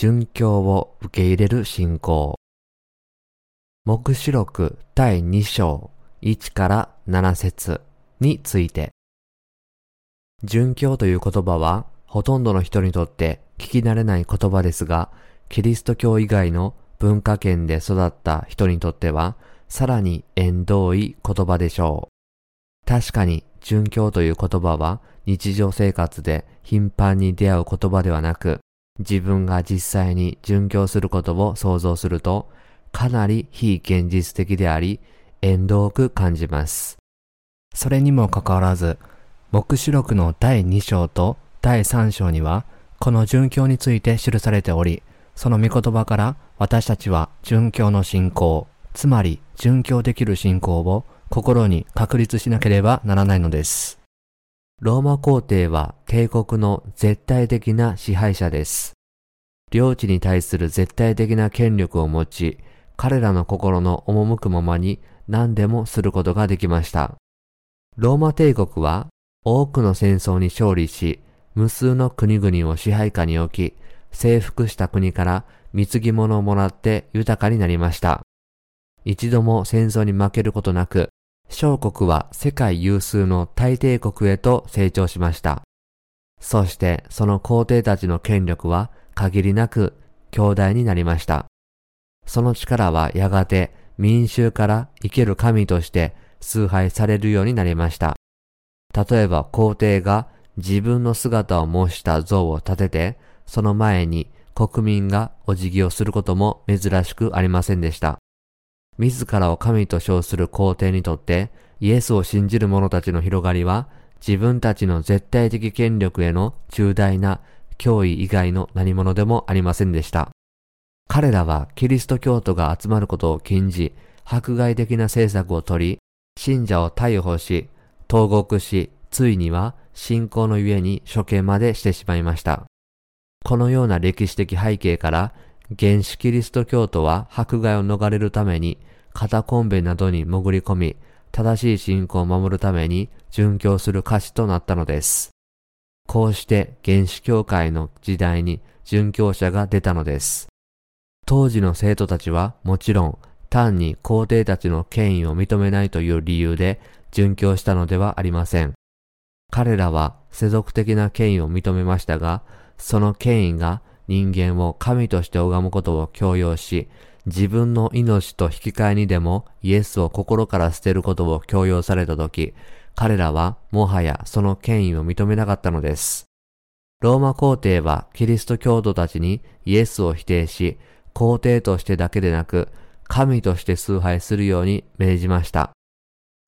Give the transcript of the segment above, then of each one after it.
殉教を受け入れる信仰。目視録第2章1から7節について。殉教という言葉はほとんどの人にとって聞き慣れない言葉ですが、キリスト教以外の文化圏で育った人にとってはさらに縁遠い言葉でしょう。確かに殉教という言葉は日常生活で頻繁に出会う言葉ではなく、自分が実際に殉教することを想像すると、かなり非現実的であり、遠遠く感じます。それにもかかわらず、目視録の第2章と第3章には、この殉教について記されており、その御言葉から私たちは殉教の信仰、つまり殉教できる信仰を心に確立しなければならないのです。ローマ皇帝は帝国の絶対的な支配者です。領地に対する絶対的な権力を持ち、彼らの心の赴くままに何でもすることができました。ローマ帝国は多くの戦争に勝利し、無数の国々を支配下に置き、征服した国から貢ぎ物をもらって豊かになりました。一度も戦争に負けることなく、小国は世界有数の大帝国へと成長しました。そしてその皇帝たちの権力は限りなく強大になりました。その力はやがて民衆から生ける神として崇拝されるようになりました。例えば皇帝が自分の姿を模した像を立てて、その前に国民がお辞儀をすることも珍しくありませんでした。自らを神と称する皇帝にとって、イエスを信じる者たちの広がりは、自分たちの絶対的権力への重大な脅威以外の何者でもありませんでした。彼らはキリスト教徒が集まることを禁じ、迫害的な政策を取り、信者を逮捕し、投獄し、ついには信仰のゆえに処刑までしてしまいました。このような歴史的背景から、原始キリスト教徒は迫害を逃れるためにカタコンベなどに潜り込み、正しい信仰を守るために殉教する歌詞となったのです。こうして原始教会の時代に殉教者が出たのです。当時の生徒たちはもちろん単に皇帝たちの権威を認めないという理由で殉教したのではありません。彼らは世俗的な権威を認めましたが、その権威が人間を神として拝むことを強要し、自分の命と引き換えにでもイエスを心から捨てることを強要されたとき、彼らはもはやその権威を認めなかったのです。ローマ皇帝はキリスト教徒たちにイエスを否定し、皇帝としてだけでなく、神として崇拝するように命じました。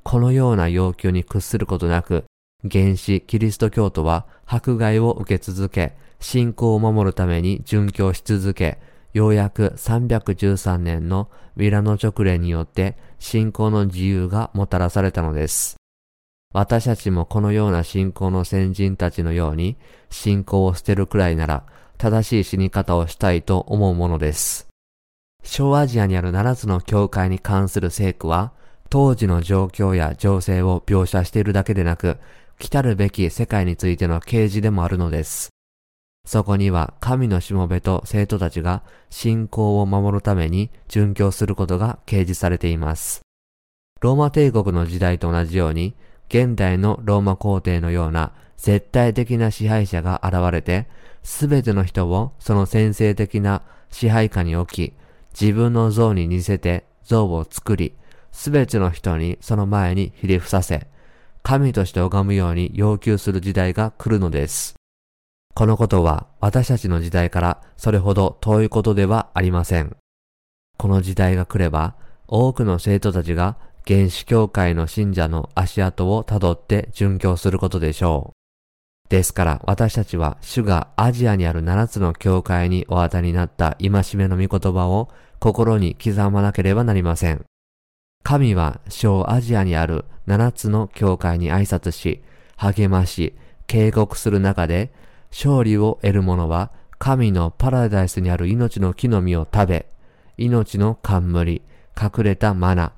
このような要求に屈することなく、原始キリスト教徒は迫害を受け続け、信仰を守るために殉教し続け、ようやく313年のミラノ直令によって信仰の自由がもたらされたのです。私たちもこのような信仰の先人たちのように信仰を捨てるくらいなら正しい死に方をしたいと思うものです。小アジアにある7つの教会に関する聖句は当時の状況や情勢を描写しているだけでなく来たるべき世界についての啓示でもあるのです。そこには神のしもべと生徒たちが信仰を守るために殉教することが掲示されています。ローマ帝国の時代と同じように、現代のローマ皇帝のような絶対的な支配者が現れて、すべての人をその先制的な支配下に置き、自分の像に似せて像を作り、すべての人にその前にひれ伏させ、神として拝むように要求する時代が来るのです。このことは私たちの時代からそれほど遠いことではありません。この時代が来れば、多くの生徒たちが原始教会の信者の足跡をたどって殉教することでしょう。ですから私たちは主がアジアにある7つの教会にお当たりになった戒めの御言葉を心に刻まなければなりません。神は小アジアにある7つの教会に挨拶し、励まし、警告する中で勝利を得る者は神のパラダイスにある命の木の実を食べ、命の冠、隠れたマナ、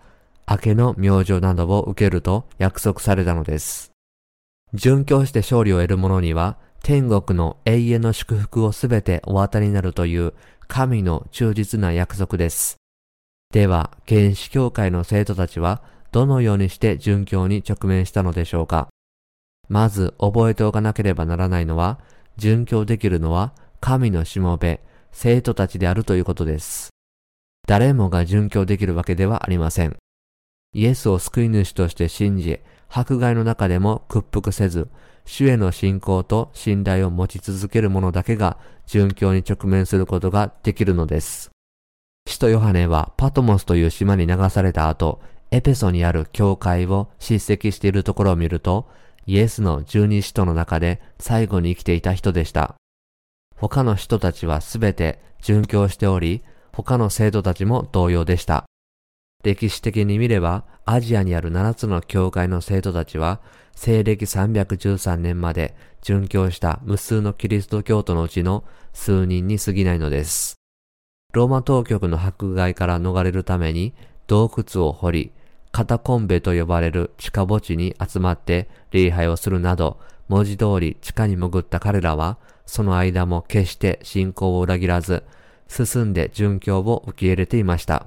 明けの明星などを受けると約束されたのです。殉教して勝利を得る者には天国の永遠の祝福をすべてお与えになるという神の忠実な約束です。では、原始教会の生徒たちはどのようにして殉教に直面したのでしょうかまず覚えておかなければならないのは、殉教できるのは神のしもべ、生徒たちであるということです。誰もが殉教できるわけではありません。イエスを救い主として信じ、迫害の中でも屈服せず、主への信仰と信頼を持ち続ける者だけが殉教に直面することができるのです。使徒ヨハネはパトモスという島に流された後、エペソにある教会を叱責しているところを見ると、イエスの十二使徒の中で最後に生きていた人でした。他の人たちはすべて殉教しており、他の生徒たちも同様でした。歴史的に見れば、アジアにある7つの教会の生徒たちは、西暦313年まで殉教した無数のキリスト教徒のうちの数人に過ぎないのです。ローマ当局の迫害から逃れるために洞窟を掘り、カタコンベと呼ばれる地下墓地に集まって礼拝をするなど、文字通り地下に潜った彼らは、その間も決して信仰を裏切らず、進んで殉教を受け入れていました。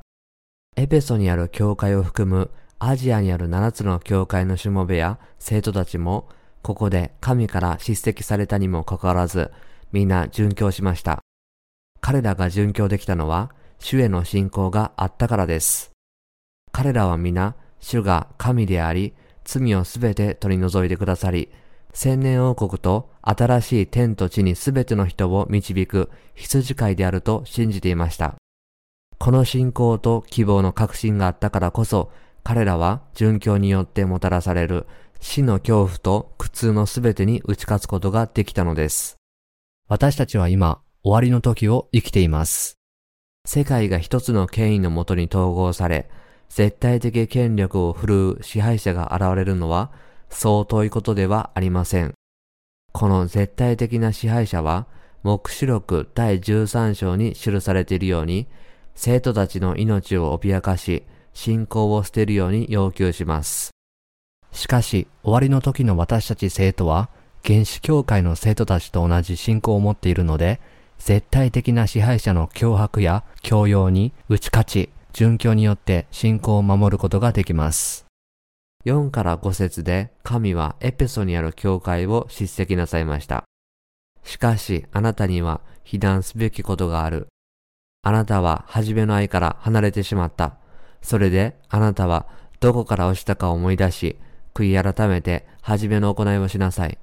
エペソにある教会を含むアジアにある7つの教会のしもべや生徒たちも、ここで神から叱責されたにもかかわらず、みんな殉教しました。彼らが殉教できたのは、主への信仰があったからです。彼らは皆、主が神であり、罪をすべて取り除いてくださり、千年王国と新しい天と地にすべての人を導く羊飼いであると信じていました。この信仰と希望の確信があったからこそ、彼らは殉教によってもたらされる死の恐怖と苦痛のすべてに打ち勝つことができたのです。私たちは今、終わりの時を生きています。世界が一つの権威のもとに統合され、絶対的権力を振るう支配者が現れるのは、そう遠いことではありません。この絶対的な支配者は、目視録第13章に記されているように、生徒たちの命を脅かし、信仰を捨てるように要求します。しかし、終わりの時の私たち生徒は、原始教会の生徒たちと同じ信仰を持っているので、絶対的な支配者の脅迫や強要に打ち勝ち、殉教によって信仰を守ることができます。4から5節で神はエペソにある教会を叱責なさいました。しかしあなたには非難すべきことがある。あなたは初めの愛から離れてしまった。それであなたはどこから落ちたか思い出し、悔い改めて初めの行いをしなさい。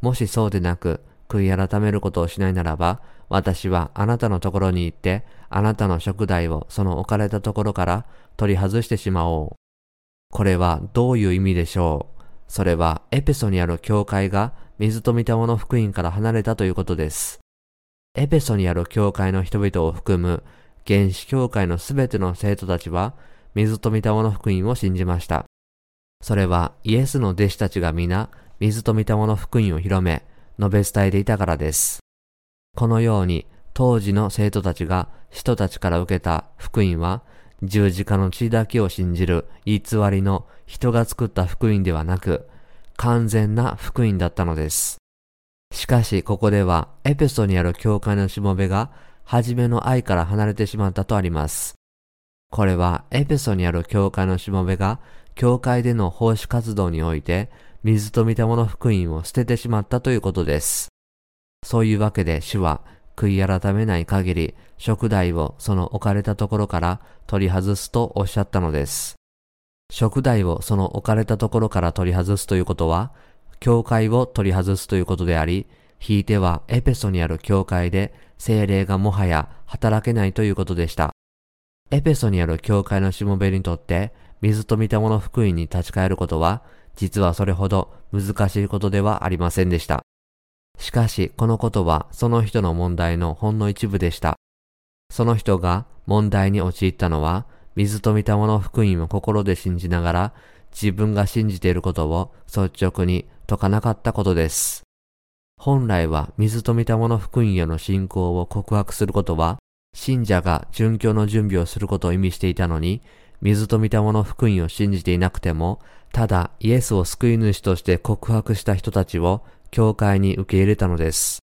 もしそうでなく、悔い改めることをしないならば、私はあなたのところに行って、あなたの食材をその置かれたところから取り外してしまおう。これはどういう意味でしょう？それはエペソにある教会が水と御霊の福音から離れたということです。エペソにある教会の人々を含む原始教会のすべての生徒たちは水と御霊の福音を信じました。それはイエスの弟子たちが皆水と御霊の福音を広め、述べ伝えていたからです。このように当時の生徒たちが人たちから受けた福音は十字架の血だけを信じる偽りの人が作った福音ではなく完全な福音だったのです。しかしここではエペソにある教会のしもべが初めの愛から離れてしまったとあります。これはエペソにある教会のしもべが教会での奉仕活動において水と御霊の福音を捨ててしまったということです。そういうわけで主は悔い改めない限り食台をその置かれたところから取り外すとおっしゃったのです。食台をその置かれたところから取り外すということは、教会を取り外すということであり、ひいてはエペソにある教会で精霊がもはや働けないということでした。エペソにある教会のしもべにとって水と御霊の福音に立ち返ることは実はそれほど難しいことではありませんでした。しかし、このことはその人の問題のほんの一部でした。その人が問題に陥ったのは、水と御霊の福音を心で信じながら、自分が信じていることを率直に解かなかったことです。本来は水と御霊の福音への信仰を告白することは、信者が殉教の準備をすることを意味していたのに、水と御霊の福音を信じていなくても、ただイエスを救い主として告白した人たちを教会に受け入れたのです。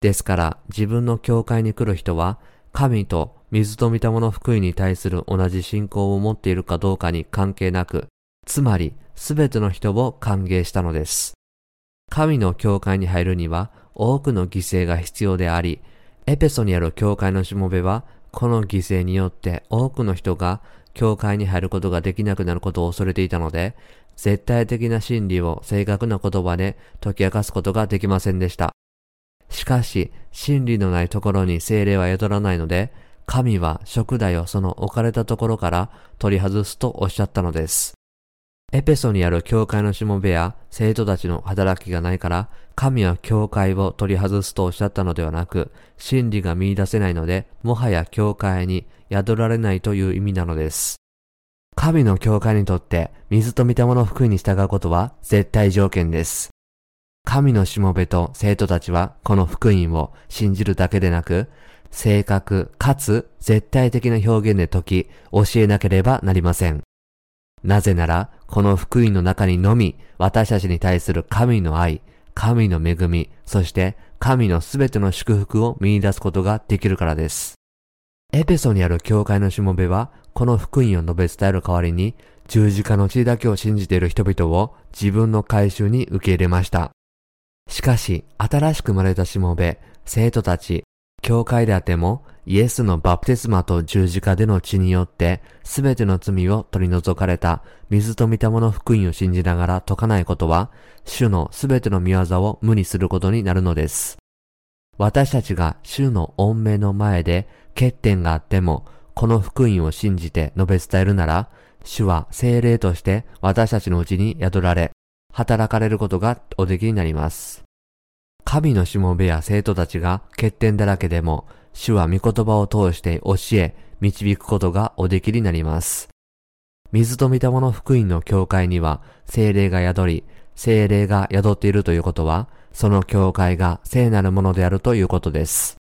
ですから自分の教会に来る人は神と水と見たもの福音に対する同じ信仰を持っているかどうかに関係なく、つまりすべての人を歓迎したのです。神の教会に入るには多くの犠牲が必要であり、エペソにある教会のしもべは、この犠牲によって多くの人が教会に入ることができなくなることを恐れていたので、絶対的な真理を正確な言葉で解き明かすことができませんでした。しかし、真理のないところに精霊は宿らないので、神は食代をその置かれたところから取り外すとおっしゃったのです。エペソにある教会のしもべや生徒たちの働きがないから、神は教会を取り外すとおっしゃったのではなく、真理が見出せないので、もはや教会に宿られないという意味なのです。神の教会にとって水と御霊の福音に従うことは絶対条件です。神のしもべと生徒たちはこの福音を信じるだけでなく、正確かつ絶対的な表現で解き、教えなければなりません。なぜなら、この福音の中にのみ、私たちに対する神の愛、神の恵み、そして神のすべての祝福を見出すことができるからです。エペソにある教会のしもべは、この福音を述べ伝える代わりに、十字架の地だけを信じている人々を自分の回収に受け入れました。しかし、新しく生まれたしもべ、生徒たち、教会であっても、イエスのバプテスマと十字架での血によって、すべての罪を取り除かれた水と御霊の福音を信じながら解かないことは、主のすべての見業を無にすることになるのです。私たちが主の恩命の前で欠点があっても、この福音を信じて述べ伝えるなら、主は精霊として私たちのうちに宿られ、働かれることがおできになります。神のしもべや生徒たちが欠点だらけでも、主は御言葉を通して教え、導くことがおできになります。水と御霊の福音の教会には精霊が宿り、精霊が宿っているということは、その教会が聖なるものであるということです。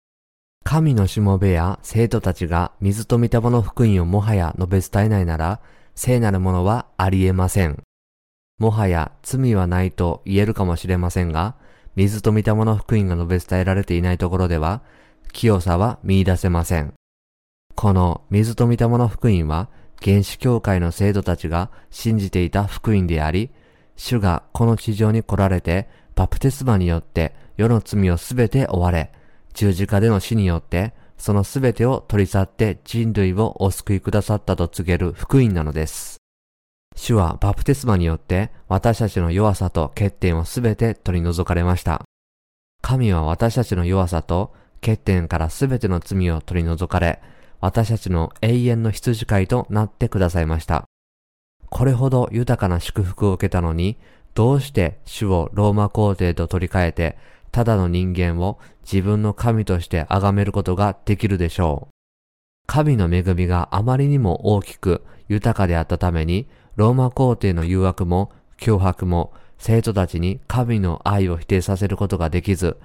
神のしもべや生徒たちが水と御霊の福音をもはや述べ伝えないなら、聖なるものはありえません。もはや罪はないと言えるかもしれませんが、水と御霊の福音が述べ伝えられていないところでは、清さは見出せません。この水と御霊の福音は、原始教会の生徒たちが信じていた福音であり、主がこの地上に来られて、バプテスマによって世の罪をすべて追われ、十字架での死によって、そのすべてを取り去って人類をお救いくださったと告げる福音なのです。主はバプテスマによって私たちの弱さと欠点をすべて取り除かれました。神は私たちの弱さと欠点からすべての罪を取り除かれ、私たちの永遠の羊飼いとなってくださいました。これほど豊かな祝福を受けたのに、どうして主をローマ皇帝と取り替えて、ただの人間を自分の神として崇めることができるでしょう。神の恵みがあまりにも大きく豊かであったために、ローマ皇帝の誘惑も脅迫も生徒たちに神の愛を否定させることができず、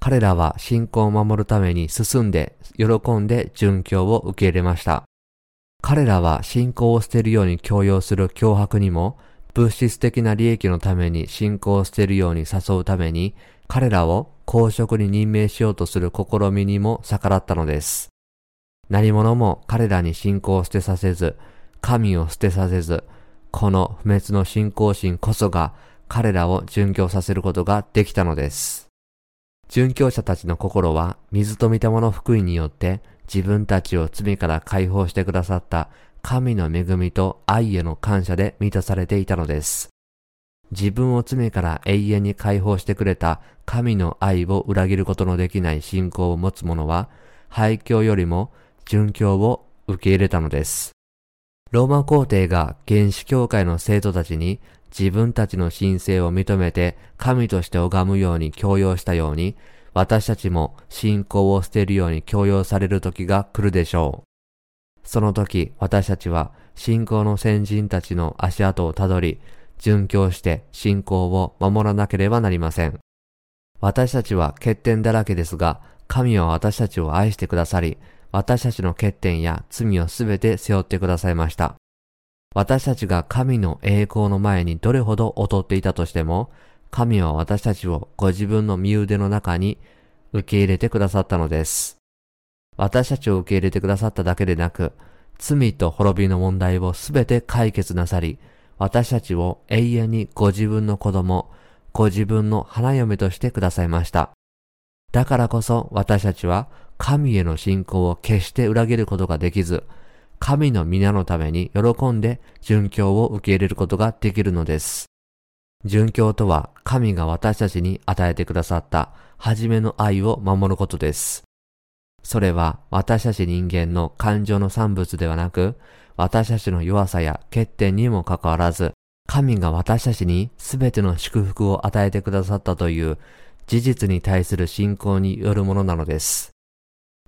彼らは信仰を守るために進んで、喜んで殉教を受け入れました。彼らは信仰を捨てるように強要する脅迫にも、物質的な利益のために信仰を捨てるように誘うために、彼らを公職に任命しようとする試みにも逆らったのです。何者も彼らに信仰を捨てさせず、神を捨てさせず、この不滅の信仰心こそが彼らを殉教させることができたのです。殉教者たちの心は水と御霊の福音によって自分たちを罪から解放してくださった神の恵みと愛への感謝で満たされていたのです。自分を罪から永遠に解放してくれた神の愛を裏切ることのできない信仰を持つ者は、廃墟よりも殉教を受け入れたのです。ローマ皇帝が原始教会の生徒たちに自分たちの神聖を認めて神として拝むように強要したように、私たちも信仰を捨てるように強要される時が来るでしょう。その時、私たちは信仰の先人たちの足跡をたどり、殉教して信仰を守らなければなりません。私たちは欠点だらけですが、神は私たちを愛してくださり、私たちの欠点や罪をすべて背負ってくださいました。私たちが神の栄光の前にどれほど劣っていたとしても、神は私たちをご自分の身腕の中に受け入れてくださったのです。私たちを受け入れてくださっただけでなく、罪と滅びの問題をすべて解決なさり、私たちを永遠にご自分の子供、ご自分の花嫁としてくださいました。だからこそ私たちは神への信仰を決して裏切ることができず、神の皆のために喜んで殉教を受け入れることができるのです。殉教とは神が私たちに与えてくださった初めの愛を守ることです。それは私たち人間の感情の産物ではなく、私たちの弱さや欠点にもかかわらず、神が私たちにすべての祝福を与えてくださったという事実に対する信仰によるものなのです。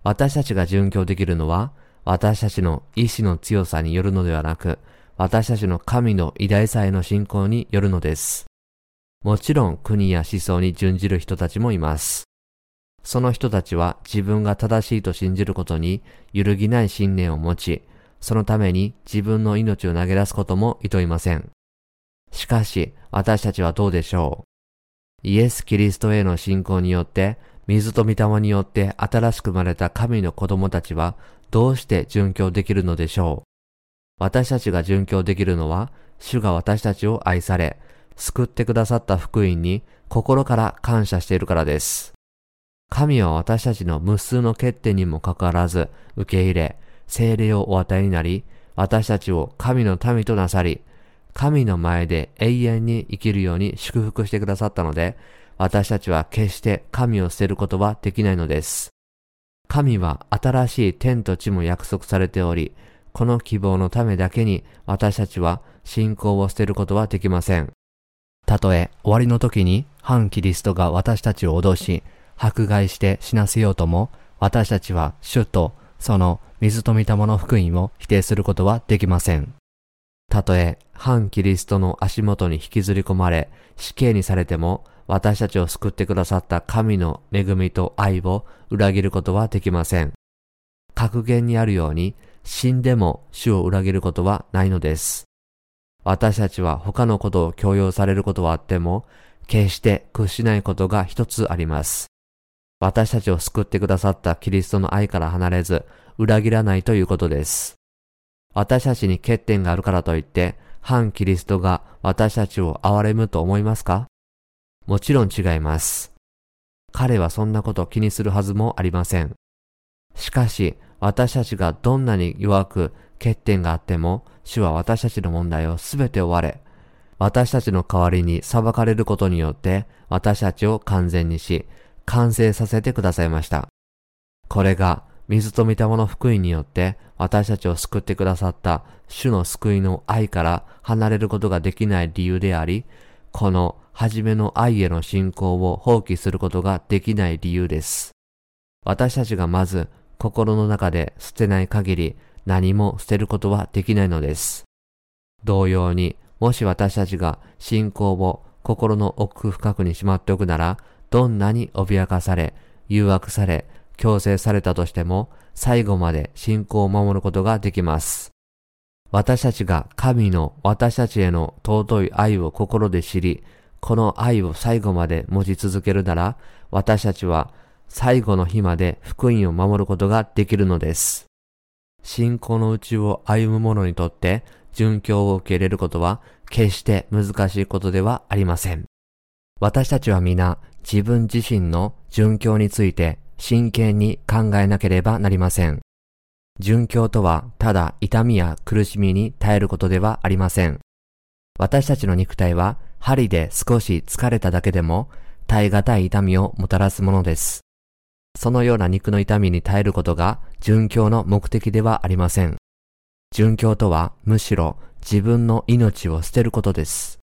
私たちが殉教できるのは、私たちの意志の強さによるのではなく、私たちの神の偉大さへの信仰によるのです。もちろん国や思想に準じる人たちもいます。その人たちは自分が正しいと信じることに揺るぎない信念を持ち、そのために自分の命を投げ出すことも厭いません。しかし、私たちはどうでしょう？イエス・キリストへの信仰によって、水と御霊によって新しく生まれた神の子供たちはどうして殉教できるのでしょう私たちが殉教できるのは、主が私たちを愛され、救ってくださった福音に心から感謝しているからです。神は私たちの無数の欠点にもかかわらず受け入れ、精霊をお与えになり、私たちを神の民となさり、神の前で永遠に生きるように祝福してくださったので、私たちは決して神を捨てることはできないのです。神は新しい天と地も約束されており、この希望のためだけに私たちは信仰を捨てることはできません。たとえ終わりの時に反キリストが私たちを脅し、迫害して死なせようとも、私たちは主とその水と御霊の福音を否定することはできません。たとえ反キリストの足元に引きずり込まれ死刑にされても私たちを救ってくださった神の恵みと愛を裏切ることはできません。格言にあるように死んでも主を裏切ることはないのです。私たちは他のことを強要されることはあっても決して屈しないことが一つあります。私たちを救ってくださったキリストの愛から離れず、裏切らないということです。私たちに欠点があるからといって、反キリストが私たちを憐れむと思いますか？もちろん違います。彼はそんなこと気にするはずもありません。しかし、私たちがどんなに弱く欠点があっても、主は私たちの問題をすべて追われ、私たちの代わりに裁かれることによって私たちを完全にし、完成させてくださいました。これが水と御霊の福音によって私たちを救ってくださった主の救いの愛から離れることができない理由であり、この初めの愛への信仰を放棄することができない理由です。私たちがまず心の中で捨てない限り何も捨てることはできないのです。同様に、もし私たちが信仰を心の奥深くにしまっておくなら、どんなに脅かされ、誘惑され、強制されたとしても、最後まで信仰を守ることができます。私たちが神の私たちへの尊い愛を心で知り、この愛を最後まで持ち続けるなら、私たちは最後の日まで福音を守ることができるのです。信仰のうちを歩む者にとって、殉教を受け入れることは決して難しいことではありません。私たちは皆自分自身の殉教について真剣に考えなければなりません。殉教とはただ痛みや苦しみに耐えることではありません。私たちの肉体は針で少し疲れただけでも耐え難い痛みをもたらすものです。そのような肉の痛みに耐えることが殉教の目的ではありません。殉教とはむしろ自分の命を捨てることです。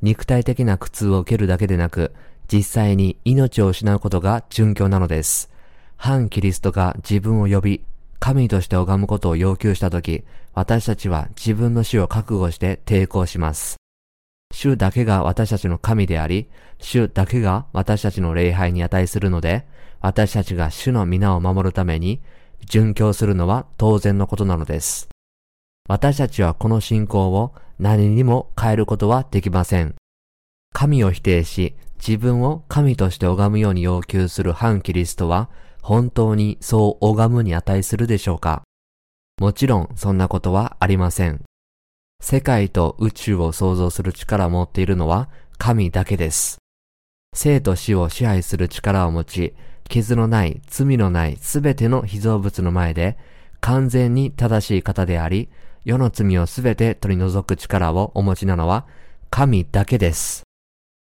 肉体的な苦痛を受けるだけでなく、実際に命を失うことが殉教なのです。反キリストが自分を呼び、神として拝むことを要求したとき、私たちは自分の死を覚悟して抵抗します。主だけが私たちの神であり、主だけが私たちの礼拝に値するので、私たちが主の皆を守るために、殉教するのは当然のことなのです。私たちはこの信仰を何にも変えることはできません。神を否定し、自分を神として拝むように要求する反キリストは、本当にそう拝むに値するでしょうかもちろんそんなことはありません。世界と宇宙を創造する力を持っているのは神だけです。生と死を支配する力を持ち、傷のない、罪のないすべての被造物の前で、完全に正しい方であり、世の罪をすべて取り除く力をお持ちなのは神だけです。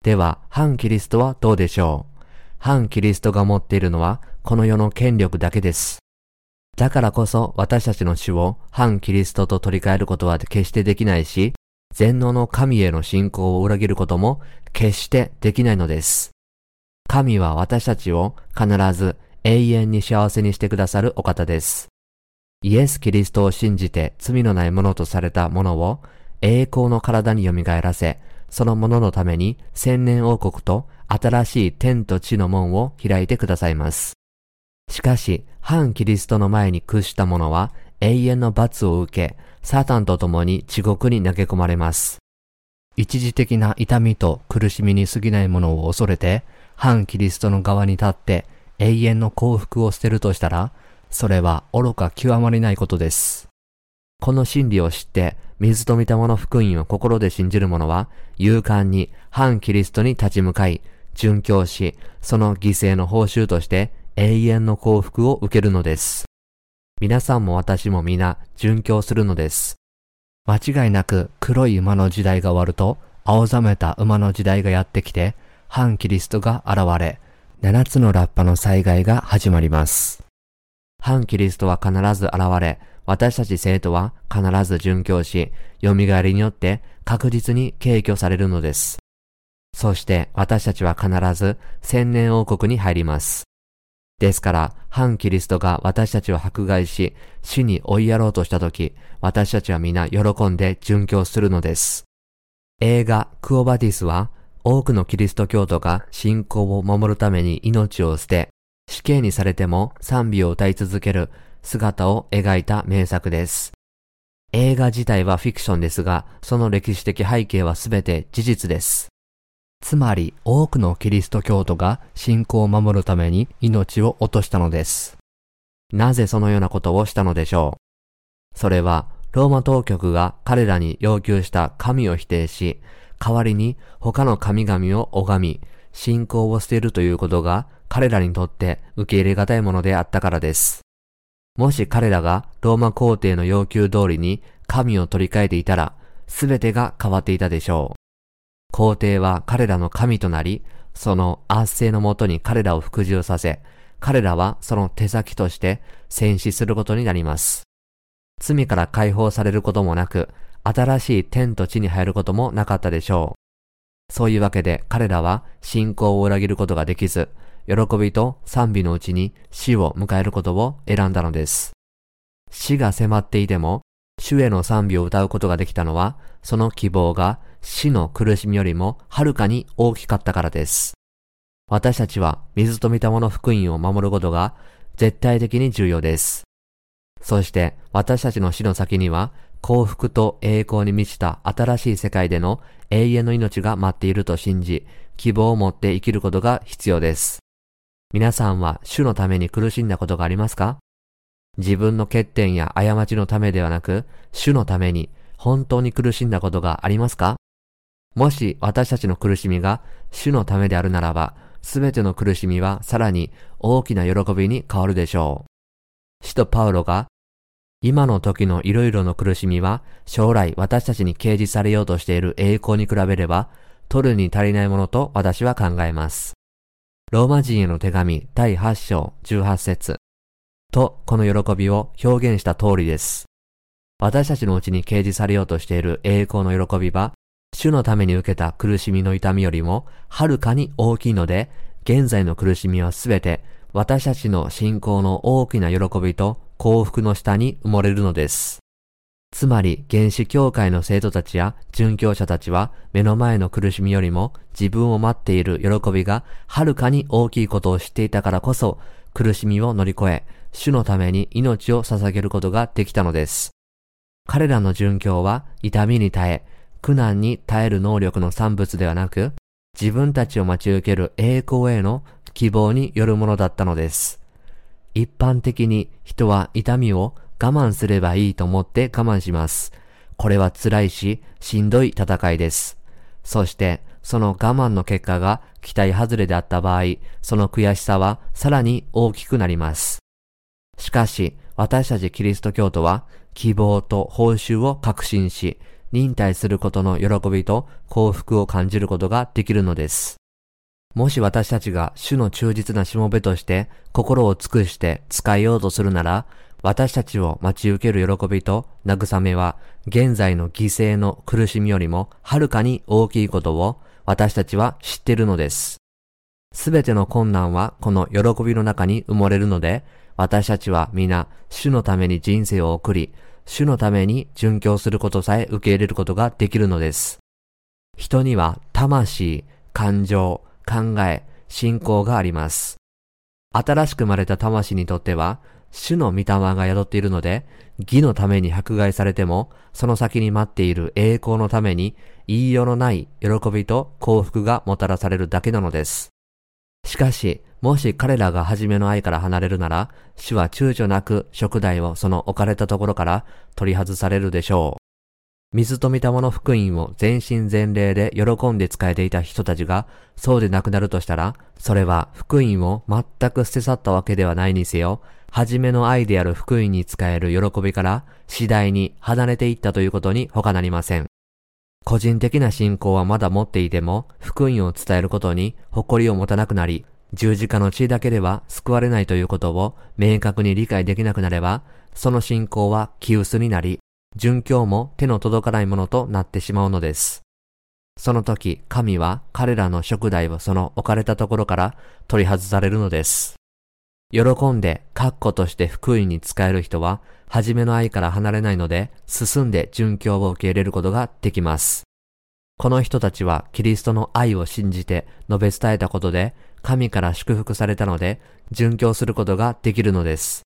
では、反キリストはどうでしょう？反キリストが持っているのはこの世の権力だけです。だからこそ私たちの死を反キリストと取り替えることは決してできないし、全能の神への信仰を裏切ることも決してできないのです。神は私たちを必ず永遠に幸せにしてくださるお方です。イエス・キリストを信じて罪のないものとされたものを栄光の体に蘇らせ、そのもののために千年王国と新しい天と地の門を開いてくださいます。しかし、反キリストの前に屈した者は永遠の罰を受け、サタンと共に地獄に投げ込まれます。一時的な痛みと苦しみに過ぎないものを恐れて、反キリストの側に立って永遠の幸福を捨てるとしたら、それは愚か極まりないことです。この真理を知って、水と見たもの福音を心で信じる者は、勇敢に反キリストに立ち向かい、殉教し、その犠牲の報酬として永遠の幸福を受けるのです。皆さんも私も皆殉教するのです。間違いなく黒い馬の時代が終わると、青ざめた馬の時代がやってきて、反キリストが現れ、七つのラッパの災害が始まります。反キリストは必ず現れ、私たち生徒は必ず殉教し、蘇りによって確実に敬挙されるのです。そして私たちは必ず千年王国に入ります。ですから、反キリストが私たちを迫害し、死に追いやろうとしたとき、私たちは皆喜んで殉教するのです。映画、クオバティスは、多くのキリスト教徒が信仰を守るために命を捨て、死刑にされても賛美を歌い続ける姿を描いた名作です。映画自体はフィクションですが、その歴史的背景はすべて事実です。つまり多くのキリスト教徒が信仰を守るために命を落としたのです。なぜそのようなことをしたのでしょう？それはローマ当局が彼らに要求した神を否定し、代わりに他の神々を拝み、信仰を捨てるということが彼らにとって受け入れがたいものであったからです。もし彼らがローマ皇帝の要求通りに神を取り替えていたら、すべてが変わっていたでしょう。皇帝は彼らの神となり、その圧政のもとに彼らを服従させ、彼らはその手先として戦死することになります。罪から解放されることもなく、新しい天と地に入ることもなかったでしょう。そういうわけで彼らは信仰を裏切ることができず、喜びと賛美のうちに死を迎えることを選んだのです。死が迫っていても、主への賛美を歌うことができたのは、その希望が死の苦しみよりもはるかに大きかったからです。私たちは水と見たもの福音を守ることが絶対的に重要です。そして私たちの死の先には幸福と栄光に満ちた新しい世界での永遠の命が待っていると信じ、希望を持って生きることが必要です。皆さんは主のために苦しんだことがありますか？自分の欠点や過ちのためではなく、主のために本当に苦しんだことがありますか？もし私たちの苦しみが主のためであるならば、すべての苦しみはさらに大きな喜びに変わるでしょう。使徒パウロが、今の時の色々の苦しみは将来私たちに掲示されようとしている栄光に比べれば、取るに足りないものと私は考えます。ローマ人への手紙第8章18節とこの喜びを表現した通りです。私たちのうちに掲示されようとしている栄光の喜びは主のために受けた苦しみの痛みよりもはるかに大きいので、現在の苦しみはすべて私たちの信仰の大きな喜びと幸福の下に埋もれるのです。つまり原始教会の生徒たちや殉教者たちは目の前の苦しみよりも自分を待っている喜びがはるかに大きいことを知っていたからこそ苦しみを乗り越え、主のために命を捧げることができたのです。彼らの殉教は痛みに耐え、苦難に耐える能力の産物ではなく、自分たちを待ち受ける栄光への希望によるものだったのです。一般的に人は痛みを我慢すればいいと思って我慢します。これは辛いし、しんどい戦いです。そして、その我慢の結果が期待外れであった場合、その悔しさはさらに大きくなります。しかし、私たちキリスト教徒は、希望と報酬を確信し、忍耐することの喜びと幸福を感じることができるのです。もし私たちが主の忠実なしもべとして心を尽くして使いようとするなら、私たちを待ち受ける喜びと慰めは現在の犠牲の苦しみよりもはるかに大きいことを私たちは知っているのです。すべての困難はこの喜びの中に埋もれるので、私たちは皆主のために人生を送り、主のために殉教することさえ受け入れることができるのです。人には魂、感情、考え、信仰があります。新しく生まれた魂にとっては、主の御霊が宿っているので、義のために迫害されても、その先に待っている栄光のために、言いようのない喜びと幸福がもたらされるだけなのです。しかし、もし彼らが初めの愛から離れるなら、主は躊躇なく食材をその置かれたところから取り外されるでしょう。水と御霊の福音を全身全霊で喜んで使えていた人たちが、そうでなくなるとしたら、それは福音を全く捨て去ったわけではないにせよ、初めの愛である福音に使える喜びから次第に離れていったということに他なりません。個人的な信仰はまだ持っていても、福音を伝えることに誇りを持たなくなり、十字架の血だけでは救われないということを明確に理解できなくなれば、その信仰は気薄になり、殉教も手の届かないものとなってしまうのです。その時、神は彼らの食材をその置かれたところから取り外されるのです。喜んで、確固として福音に使える人は、初めの愛から離れないので、進んで殉教を受け入れることができます。この人たちはキリストの愛を信じて述べ伝えたことで、神から祝福されたので、殉教することができるのです。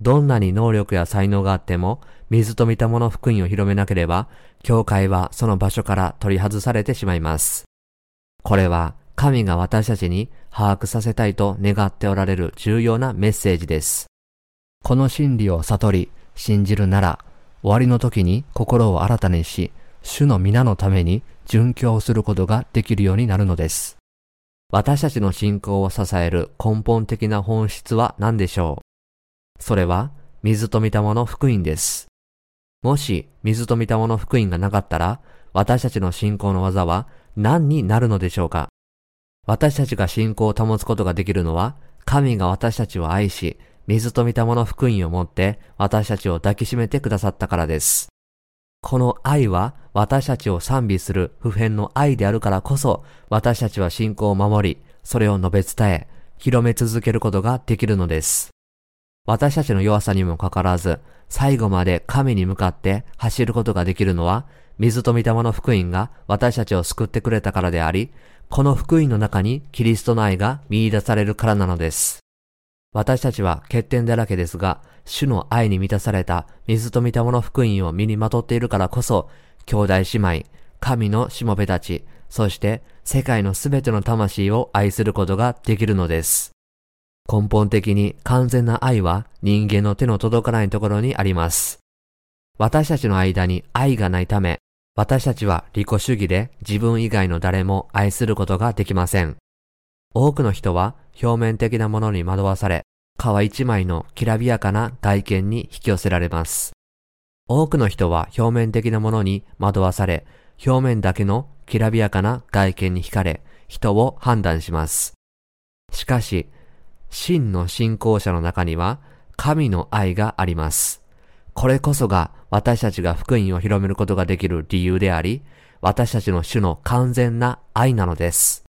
どんなに能力や才能があっても、水と見たもの福音を広めなければ、教会はその場所から取り外されてしまいます。これは、神が私たちに把握させたいと願っておられる重要なメッセージです。この真理を悟り、信じるなら、終わりの時に心を新たにし、主の皆のために殉教することができるようになるのです。私たちの信仰を支える根本的な本質は何でしょう？それは、水と御霊の福音です。もし、水と御霊の福音がなかったら、私たちの信仰の技は何になるのでしょうか？私たちが信仰を保つことができるのは、神が私たちを愛し、水と御霊の福音をもって私たちを抱きしめてくださったからです。この愛は私たちを賛美する普遍の愛であるからこそ、私たちは信仰を守り、それを述べ伝え、広め続けることができるのです。私たちの弱さにもかかわらず、最後まで神に向かって走ることができるのは、水と御霊の福音が私たちを救ってくれたからであり、この福音の中にキリストの愛が見出されるからなのです。私たちは欠点だらけですが、主の愛に満たされた水と御霊の福音を身にまとっているからこそ、兄弟姉妹、神のしもべたち、そして世界のすべての魂を愛することができるのです。根本的に完全な愛は人間の手の届かないところにあります。私たちの間に愛がないため、私たちは利己主義で自分以外の誰も愛することができません。多くの人は表面的なものに惑わされ、皮一枚のきらびやかな外見に引き寄せられます。多くの人は表面的なものに惑わされ、表面だけのきらびやかな外見に惹かれ、人を判断します。しかし、真の信仰者の中には、神の愛があります。これこそが私たちが福音を広めることができる理由であり、私たちの主の完全な愛なのです。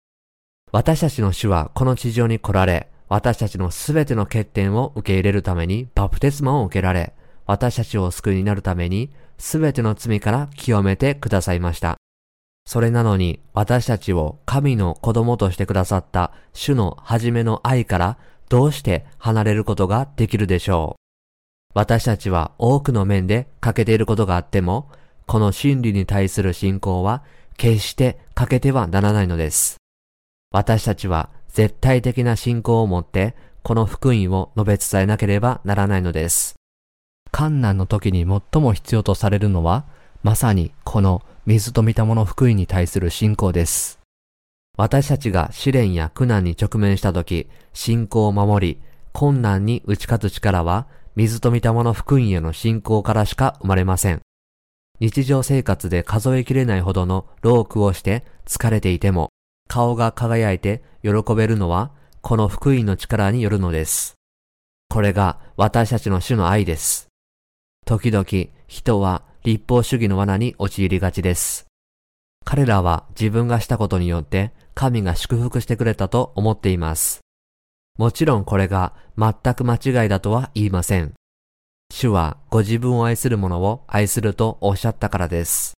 私たちの主はこの地上に来られ、私たちのすべての欠点を受け入れるためにバプテスマを受けられ、私たちを救いになるために、すべての罪から清めてくださいました。それなのに、私たちを神の子供としてくださった主の初めの愛からどうして離れることができるでしょう？私たちは多くの面で欠けていることがあっても、この真理に対する信仰は決して欠けてはならないのです。私たちは絶対的な信仰を持ってこの福音を述べ伝えなければならないのです。観難の時に最も必要とされるのは、まさにこの水と見たもの福音に対する信仰です。私たちが試練や苦難に直面した時、信仰を守り、困難に打ち勝つ力は、水と見たもの福音への信仰からしか生まれません。日常生活で数えきれないほどの労苦をして疲れていても、顔が輝いて喜べるのは、この福音の力によるのです。これが私たちの主の愛です。時々人は立法主義の罠に陥りがちです。彼らは自分がしたことによって神が祝福してくれたと思っています。もちろんこれが全く間違いだとは言いません。主はご自分を愛する者を愛するとおっしゃったからです。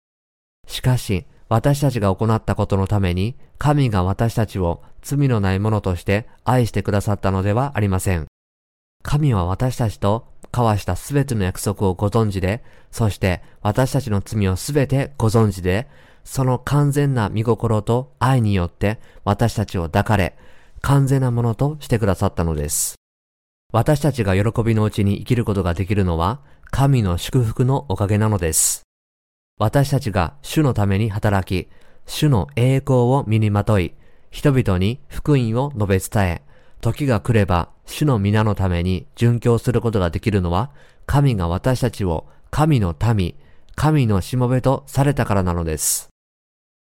しかし、私たちが行ったことのために、神が私たちを罪のないものとして愛してくださったのではありません。神は私たちと交わしたすべての約束をご存知で、そして私たちの罪をすべてご存知で、その完全な見心と愛によって私たちを抱かれ、完全なものとしてくださったのです。私たちが喜びのうちに生きることができるのは、神の祝福のおかげなのです。私たちが主のために働き、主の栄光を身にまとい、人々に福音を述べ伝え、時が来れば主の皆のために殉教することができるのは、神が私たちを神の民、神のしもべとされたからなのです。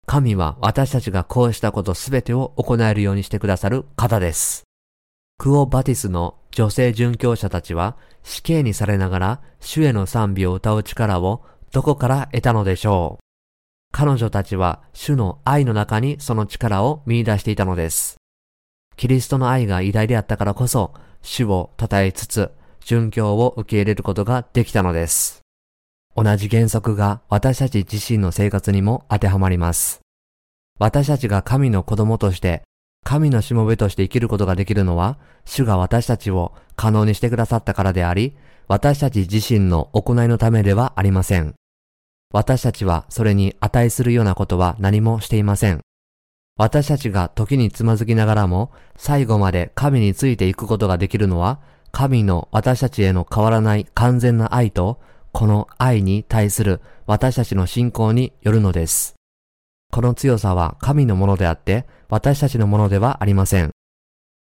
神は私たちがこうしたことすべてを行えるようにしてくださる方です。クオ・バティスの女性殉教者たちは死刑にされながら主への賛美を歌う力をどこから得たのでしょう。彼女たちは主の愛の中にその力を見出していたのです。キリストの愛が偉大であったからこそ主を称えつつ殉教を受け入れることができたのです。同じ原則が私たち自身の生活にも当てはまります。私たちが神の子供として、神のしもべとして生きることができるのは、主が私たちを可能にしてくださったからであり、私たち自身の行いのためではありません。私たちはそれに値するようなことは何もしていません。私たちが時につまずきながらも、最後まで神についていくことができるのは、神の私たちへの変わらない完全な愛と、この愛に対する私たちの信仰によるのです。この強さは神のものであって、私たちのものではありません。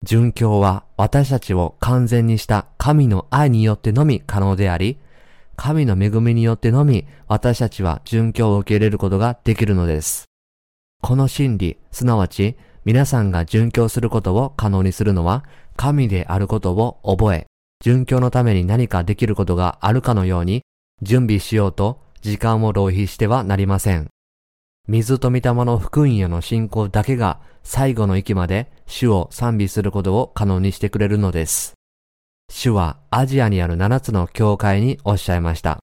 殉教は私たちを完全にした神の愛によってのみ可能であり、神の恵みによってのみ私たちは殉教を受け入れることができるのです。この真理、すなわち皆さんが殉教することを可能にするのは神であることを覚え、殉教のために何かできることがあるかのように準備しようと時間を浪費してはなりません。水と御霊の福音への信仰だけが最後の域まで主を賛美することを可能にしてくれるのです。主はアジアにある七つの教会におっしゃいました。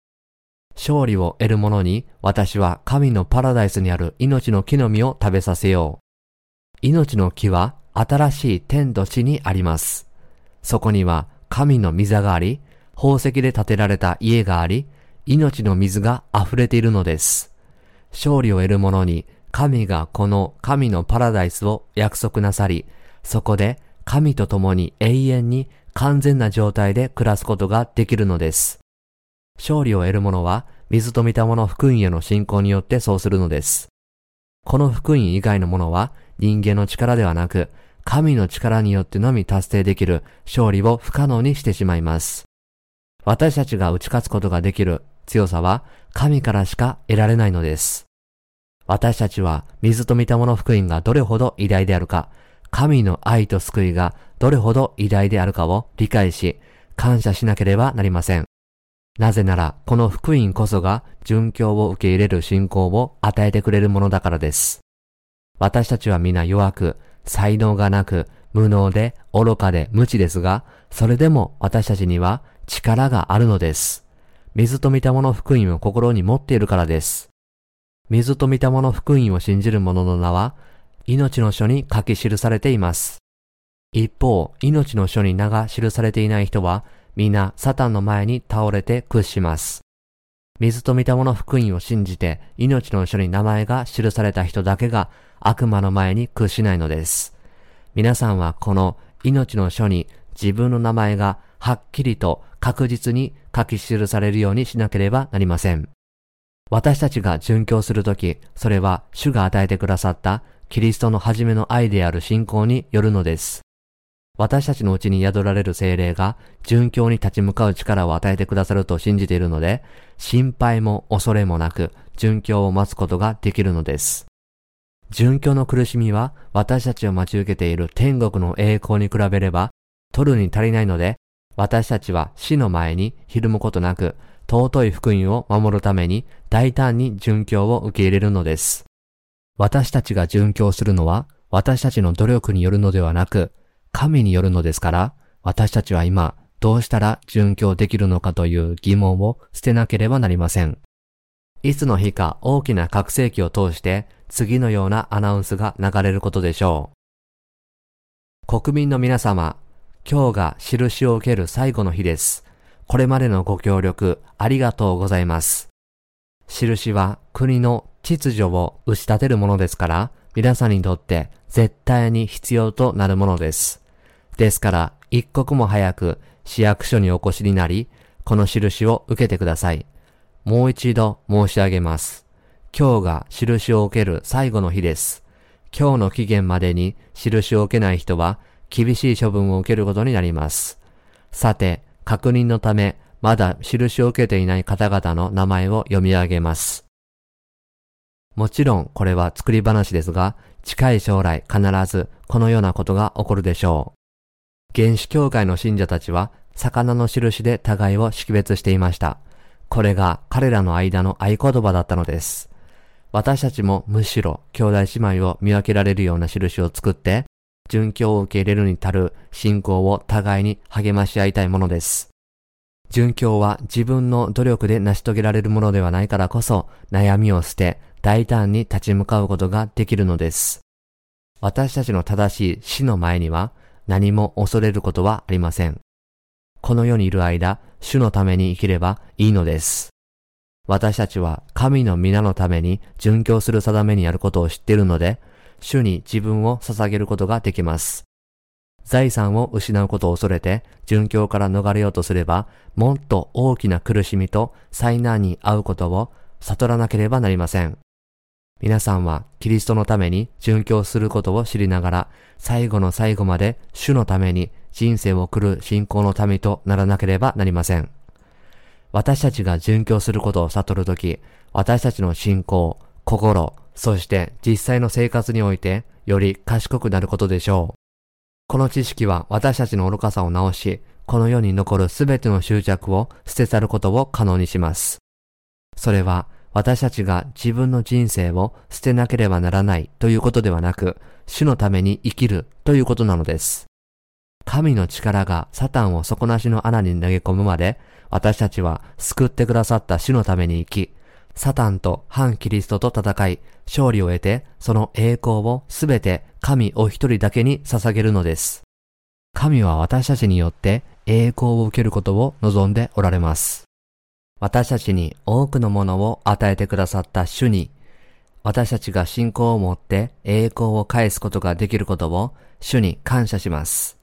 勝利を得る者に私は神のパラダイスにある命の木の実を食べさせよう。命の木は新しい天と地にあります。そこには神の御座があり、宝石で建てられた家があり、命の水が溢れているのです。勝利を得る者に神がこの神のパラダイスを約束なさり、そこで神と共に永遠に完全な状態で暮らすことができるのです。勝利を得る者は水と見た者福音への信仰によってそうするのです。この福音以外のものは人間の力ではなく、神の力によってのみ達成できる勝利を不可能にしてしまいます。私たちが打ち勝つことができる強さは神からしか得られないのです。私たちは水と見たもの福音がどれほど偉大であるか、神の愛と救いがどれほど偉大であるかを理解し、感謝しなければなりません。なぜなら、この福音こそが殉教を受け入れる信仰を与えてくれるものだからです。私たちは皆弱く、才能がなく、無能で、愚かで、無知ですが、それでも私たちには力があるのです。水と見たもの福音を心に持っているからです。水と見たもの福音を信じる者の名は、命の書に書き記されています。一方、命の書に名が記されていない人は、皆サタンの前に倒れて屈します。水と見たもの福音を信じて命の書に名前が記された人だけが悪魔の前に屈しないのです。皆さんはこの命の書に自分の名前がはっきりと確実に書き記されるようにしなければなりません。私たちが殉教するとき、それは主が与えてくださったキリストの初めの愛である信仰によるのです。私たちのうちに宿られる精霊が殉教に立ち向かう力を与えてくださると信じているので、心配も恐れもなく殉教を待つことができるのです。殉教の苦しみは私たちを待ち受けている天国の栄光に比べれば取るに足りないので、私たちは死の前にひるむことなく、尊い福音を守るために大胆に殉教を受け入れるのです。私たちが殉教するのは私たちの努力によるのではなく、神によるのですから、私たちは今、どうしたら殉教できるのかという疑問を捨てなければなりません。いつの日か大きな覚醒器を通して次のようなアナウンスが流れることでしょう。国民の皆様、今日が印を受ける最後の日です。これまでのご協力ありがとうございます。印は国の秩序を打ち立てるものですから、皆さんにとって絶対に必要となるものです。ですから、一刻も早く市役所にお越しになり、この印を受けてください。もう一度申し上げます。今日が印を受ける最後の日です。今日の期限までに印を受けない人は厳しい処分を受けることになります。さて、確認のため、まだ印を受けていない方々の名前を読み上げます。もちろんこれは作り話ですが、近い将来必ずこのようなことが起こるでしょう。原始教会の信者たちは魚の印で互いを識別していました。これが彼らの間の合言葉だったのです。私たちもむしろ兄弟姉妹を見分けられるような印を作って、殉教を受け入れるに足る信仰を互いに励まし合いたいものです。殉教は自分の努力で成し遂げられるものではないからこそ悩みを捨て大胆に立ち向かうことができるのです。私たちの正しい死の前には何も恐れることはありません。この世にいる間、主のために生きればいいのです。私たちは神の皆のために殉教する定めにあることを知っているので、主に自分を捧げることができます。財産を失うことを恐れて殉教から逃れようとすれば、もっと大きな苦しみと災難に遭うことを悟らなければなりません。皆さんはキリストのために殉教することを知りながら、最後の最後まで主のために人生を送る信仰の民とならなければなりません。私たちが殉教することを悟るとき、私たちの信仰、心、そして実際の生活においてより賢くなることでしょう。この知識は私たちの愚かさを直し、この世に残るすべての執着を捨て去ることを可能にします。それは私たちが自分の人生を捨てなければならないということではなく、主のために生きるということなのです。神の力がサタンを底なしの穴に投げ込むまで、私たちは救ってくださった主のために生き、サタンと反キリストと戦い、勝利を得て、その栄光をすべて神お一人だけに捧げるのです。神は私たちによって栄光を受けることを望んでおられます。私たちに多くのものを与えてくださった主に、私たちが信仰を持って栄光を返すことができることを主に感謝します。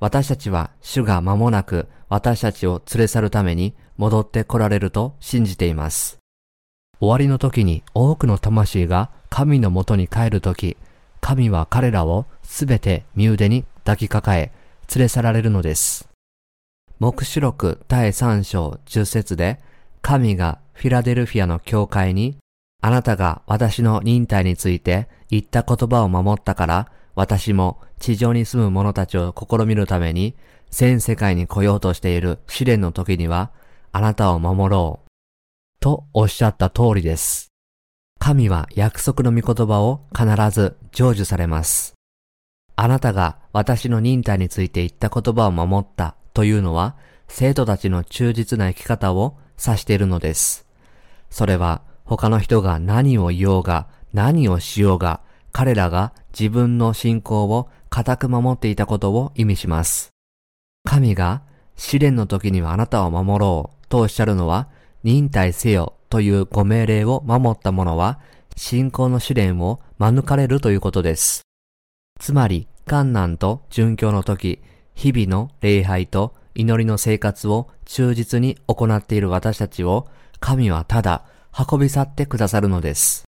私たちは主が間もなく私たちを連れ去るために戻って来られると信じています。終わりの時に多くの魂が神のもとに帰る時、神は彼らをすべて身腕に抱きかかえ、連れ去られるのです。目視録第3章10節で、神がフィラデルフィアの教会に、あなたが私の忍耐について言った言葉を守ったから、私も地上に住む者たちを試みるために、全世界に来ようとしている試練の時には、あなたを守ろう。とおっしゃった通りです。神は約束の御言葉を必ず成就されます。あなたが私の忍耐について言った言葉を守ったというのは、生徒たちの忠実な生き方を指しているのです。それは、他の人が何を言おうが、何をしようが、彼らが自分の信仰を固く守っていたことを意味します。神が試練の時にはあなたを守ろうとおっしゃるのは、忍耐せよというご命令を守った者は、信仰の試練を免れるということです。つまり、観難と殉教の時、日々の礼拝と祈りの生活を忠実に行っている私たちを、神はただ運び去ってくださるのです。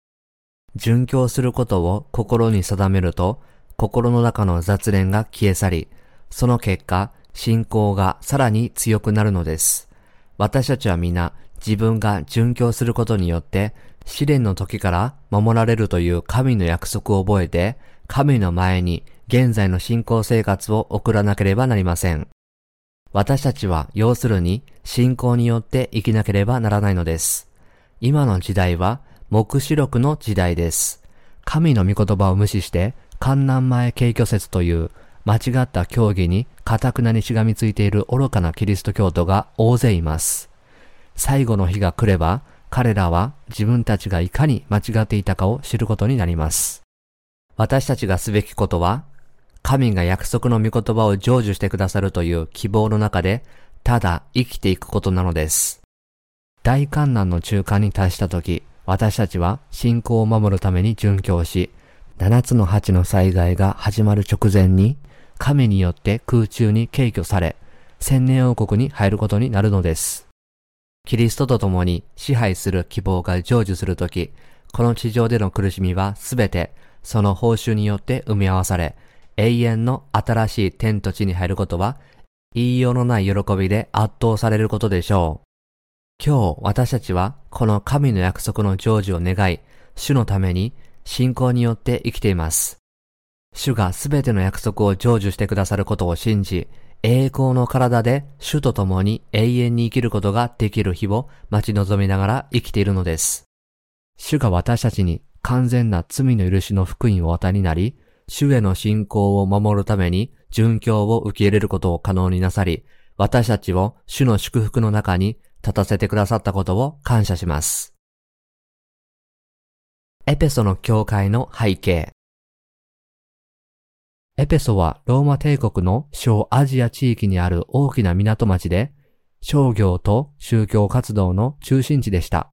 殉教することを心に定めると、心の中の雑念が消え去り、その結果、信仰がさらに強くなるのです。私たちは皆、自分が殉教することによって、試練の時から守られるという神の約束を覚えて、神の前に現在の信仰生活を送らなければなりません。私たちは要するに信仰によって生きなければならないのです。今の時代は目視録の時代です。神の御言葉を無視して観南前軽挙説という間違った教義に堅くなにしがみついている愚かなキリスト教徒が大勢います。最後の日が来れば彼らは自分たちがいかに間違っていたかを知ることになります。私たちがすべきことは神が約束の御言葉を成就してくださるという希望の中で、ただ生きていくことなのです。大観難の中間に達した時、私たちは信仰を守るために殉教し、七つの八の災害が始まる直前に、神によって空中に軽挙され、千年王国に入ることになるのです。キリストと共に支配する希望が成就するとき、この地上での苦しみはすべてその報酬によって埋め合わされ、永遠の新しい天と地に入ることは、言いようのない喜びで圧倒されることでしょう。今日私たちはこの神の約束の成就を願い、主のために信仰によって生きています。主がすべての約束を成就してくださることを信じ、栄光の体で主と共に永遠に生きることができる日を待ち望みながら生きているのです。主が私たちに完全な罪の許しの福音を与えになり、主への信仰を守るために殉教を受け入れることを可能になさり、私たちを主の祝福の中に立たせてくださったことを感謝します。エペソの教会の背景エペソはローマ帝国の小アジア地域にある大きな港町で、商業と宗教活動の中心地でした。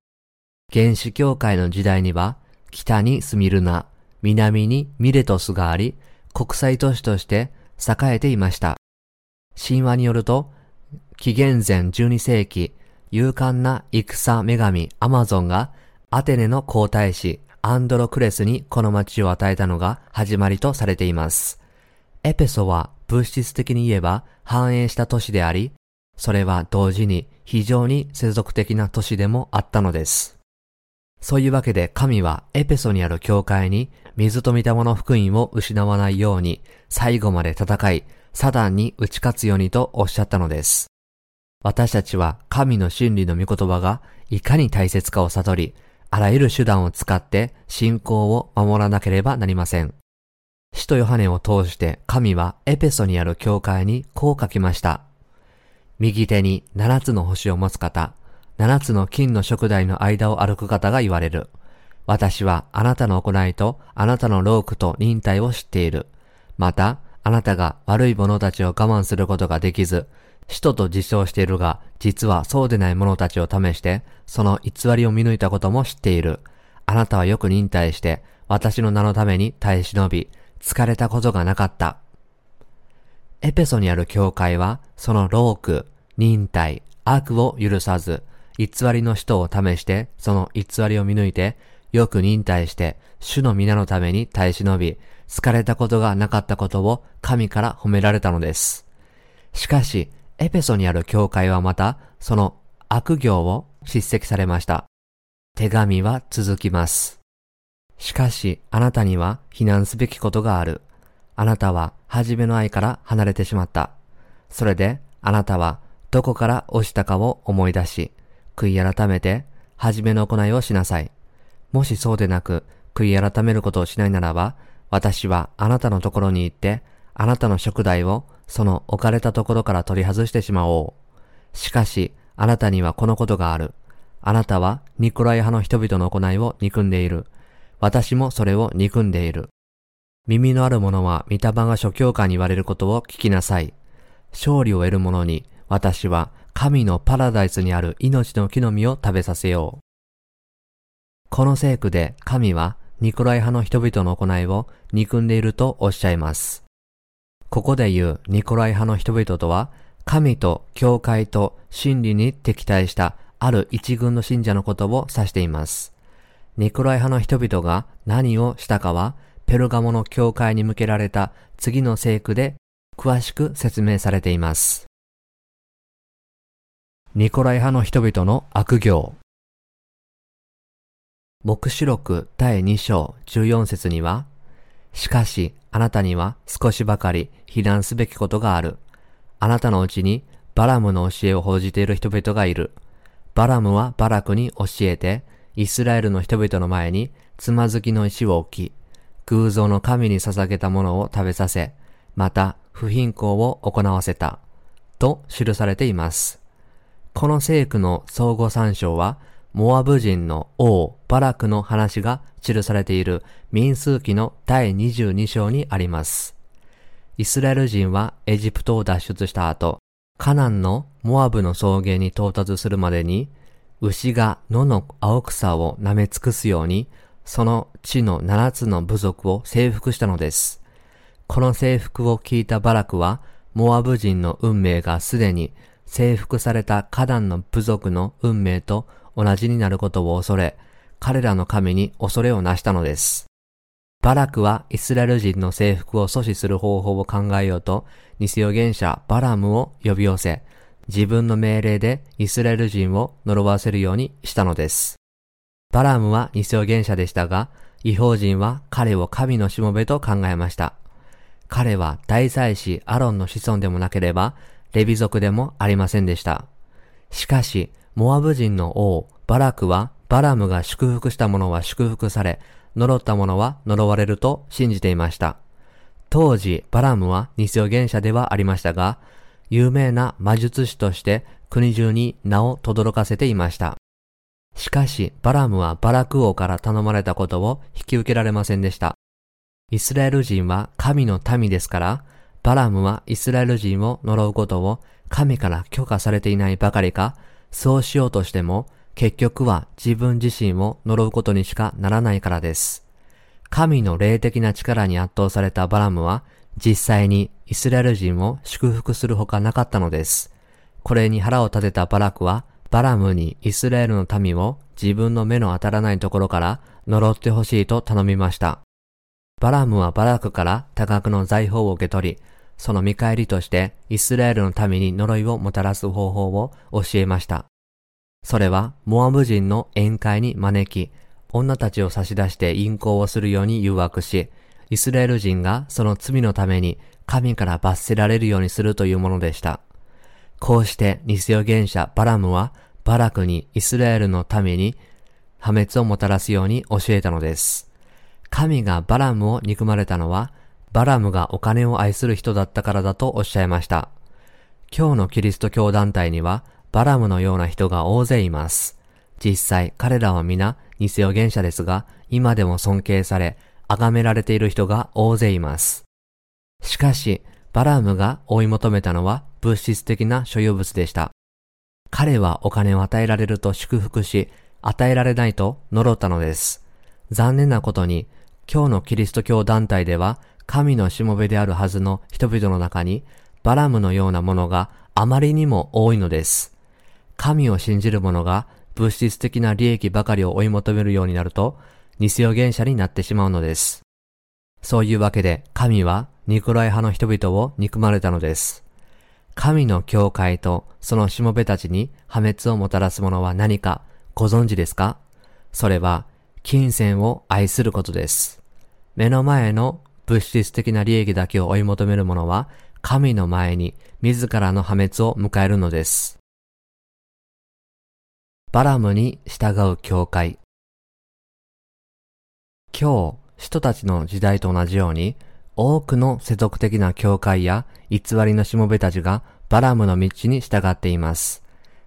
原始教会の時代には、北にスミルナ、南にミレトスがあり、国際都市として栄えていました。神話によると、紀元前12世紀、勇敢な戦女神アマゾンがアテネの皇太子アンドロクレスにこの町を与えたのが始まりとされています。エペソは物質的に言えば繁栄した都市であり、それは同時に非常に世俗的な都市でもあったのです。そういうわけで神はエペソにある教会に水と御霊の福音を失わないように最後まで戦い、サダンに打ち勝つようにとおっしゃったのです。私たちは神の真理の御言葉がいかに大切かを悟り、あらゆる手段を使って信仰を守らなければなりません。使徒ヨハネを通して神はエペソにある教会にこう書きました。右手に七つの星を持つ方、七つの金の食台の間を歩く方が言われる。私はあなたの行いとあなたの労苦と忍耐を知っている。また、あなたが悪い者たちを我慢することができず、使徒と自称しているが、実はそうでない者たちを試して、その偽りを見抜いたことも知っている。あなたはよく忍耐して、私の名のために耐え忍び、疲れたことがなかった。エペソにある教会は、その労苦、忍耐、悪を許さず、偽りの人を試して、その偽りを見抜いて、よく忍耐して、主の皆のために耐え忍び、疲れたことがなかったことを神から褒められたのです。しかし、エペソにある教会はまた、その悪行を叱責されました。手紙は続きます。しかし、あなたには非難すべきことがある。あなたは初めの愛から離れてしまった。それで、あなたはどこから落ちたかを思い出し、悔い改めて、初めの行いをしなさい。もしそうでなく、悔い改めることをしないならば、私はあなたのところに行って、あなたの食材をその置かれたところから取り外してしまおう。しかし、あなたにはこのことがある。あなたはニコライ派の人々の行いを憎んでいる。私もそれを憎んでいる。耳のある者は御霊が諸教官に言われることを聞きなさい。勝利を得る者に私は神のパラダイスにある命の木の実を食べさせよう。この聖句で神はニコライ派の人々の行いを憎んでいるとおっしゃいます。ここで言うニコライ派の人々とは、神と教会と真理に敵対したある一群の信者のことを指しています。ニコライ派の人々が何をしたかは、ペルガモの教会に向けられた次の聖句で詳しく説明されています。ニコライ派の人々の悪行。目視録第2章14節には、しかしあなたには少しばかり非難すべきことがある。あなたのうちにバラムの教えを報じている人々がいる。バラムはバラクに教えて、イスラエルの人々の前につまずきの石を置き、偶像の神に捧げたものを食べさせ、また不貧困を行わせた、と記されています。この聖句の相互参照は、モアブ人の王バラクの話が記されている民数記の第22章にあります。イスラエル人はエジプトを脱出した後、カナンのモアブの草原に到達するまでに、牛が野の青草を舐め尽くすように、その地の七つの部族を征服したのです。この征服を聞いたバラクは、モアブ人の運命がすでに征服されたカナンの部族の運命と同じになることを恐れ、彼らの神に恐れをなしたのです。バラクはイスラエル人の征服を阻止する方法を考えようと、偽予言者バラムを呼び寄せ、自分の命令でイスラエル人を呪わせるようにしたのです。バラムは偽予言者でしたが、違法人は彼を神のしもべと考えました。彼は大祭司アロンの子孫でもなければ、レビ族でもありませんでした。しかし、モアブ人の王、バラクは、バラムが祝福した者は祝福され、呪った者は呪われると信じていました。当時、バラムは偽予言者ではありましたが、有名な魔術師として国中に名を轟かせていました。しかし、バラムはバラク王から頼まれたことを引き受けられませんでした。イスラエル人は神の民ですから、バラムはイスラエル人を呪うことを神から許可されていないばかりか、そうしようとしても、結局は自分自身を呪うことにしかならないからです。神の霊的な力に圧倒されたバラムは、実際にイスラエル人を祝福するほかなかったのです。これに腹を立てたバラクは、バラムにイスラエルの民を自分の目の当たらないところから呪ってほしいと頼みました。バラムはバラクから多額の財宝を受け取り、その見返りとしてイスラエルの民に呪いをもたらす方法を教えました。それはモアブ人の宴会に招き、女たちを差し出して淫行をするように誘惑し、イスラエル人がその罪のために神から罰せられるようにするというものでした。こうして偽予言者バラムはバラクにイスラエルのために破滅をもたらすように教えたのです。神がバラムを憎まれたのはバラムがお金を愛する人だったからだとおっしゃいました。今日のキリスト教団体には、バラムのような人が大勢います。実際、彼らは皆、偽予言者ですが、今でも尊敬され、崇められている人が大勢います。しかし、バラムが追い求めたのは物質的な所有物でした。彼はお金を与えられると祝福し、与えられないと呪ったのです。残念なことに、今日のキリスト教団体では神のしもべであるはずの人々の中に、バラムのようなものがあまりにも多いのです。神を信じる者が物質的な利益ばかりを追い求めるようになると、偽予言者になってしまうのです。そういうわけで神はニコライ派の人々を憎まれたのです。神の教会とそのしもべたちに破滅をもたらすものは何かご存知ですか？それは金銭を愛することです。目の前の物質的な利益だけを追い求める者は、神の前に自らの破滅を迎えるのです。バラムに従う教会。今日、人たちの時代と同じように、多くの世俗的な教会や偽りのしもべたちがバラムの道に従っています。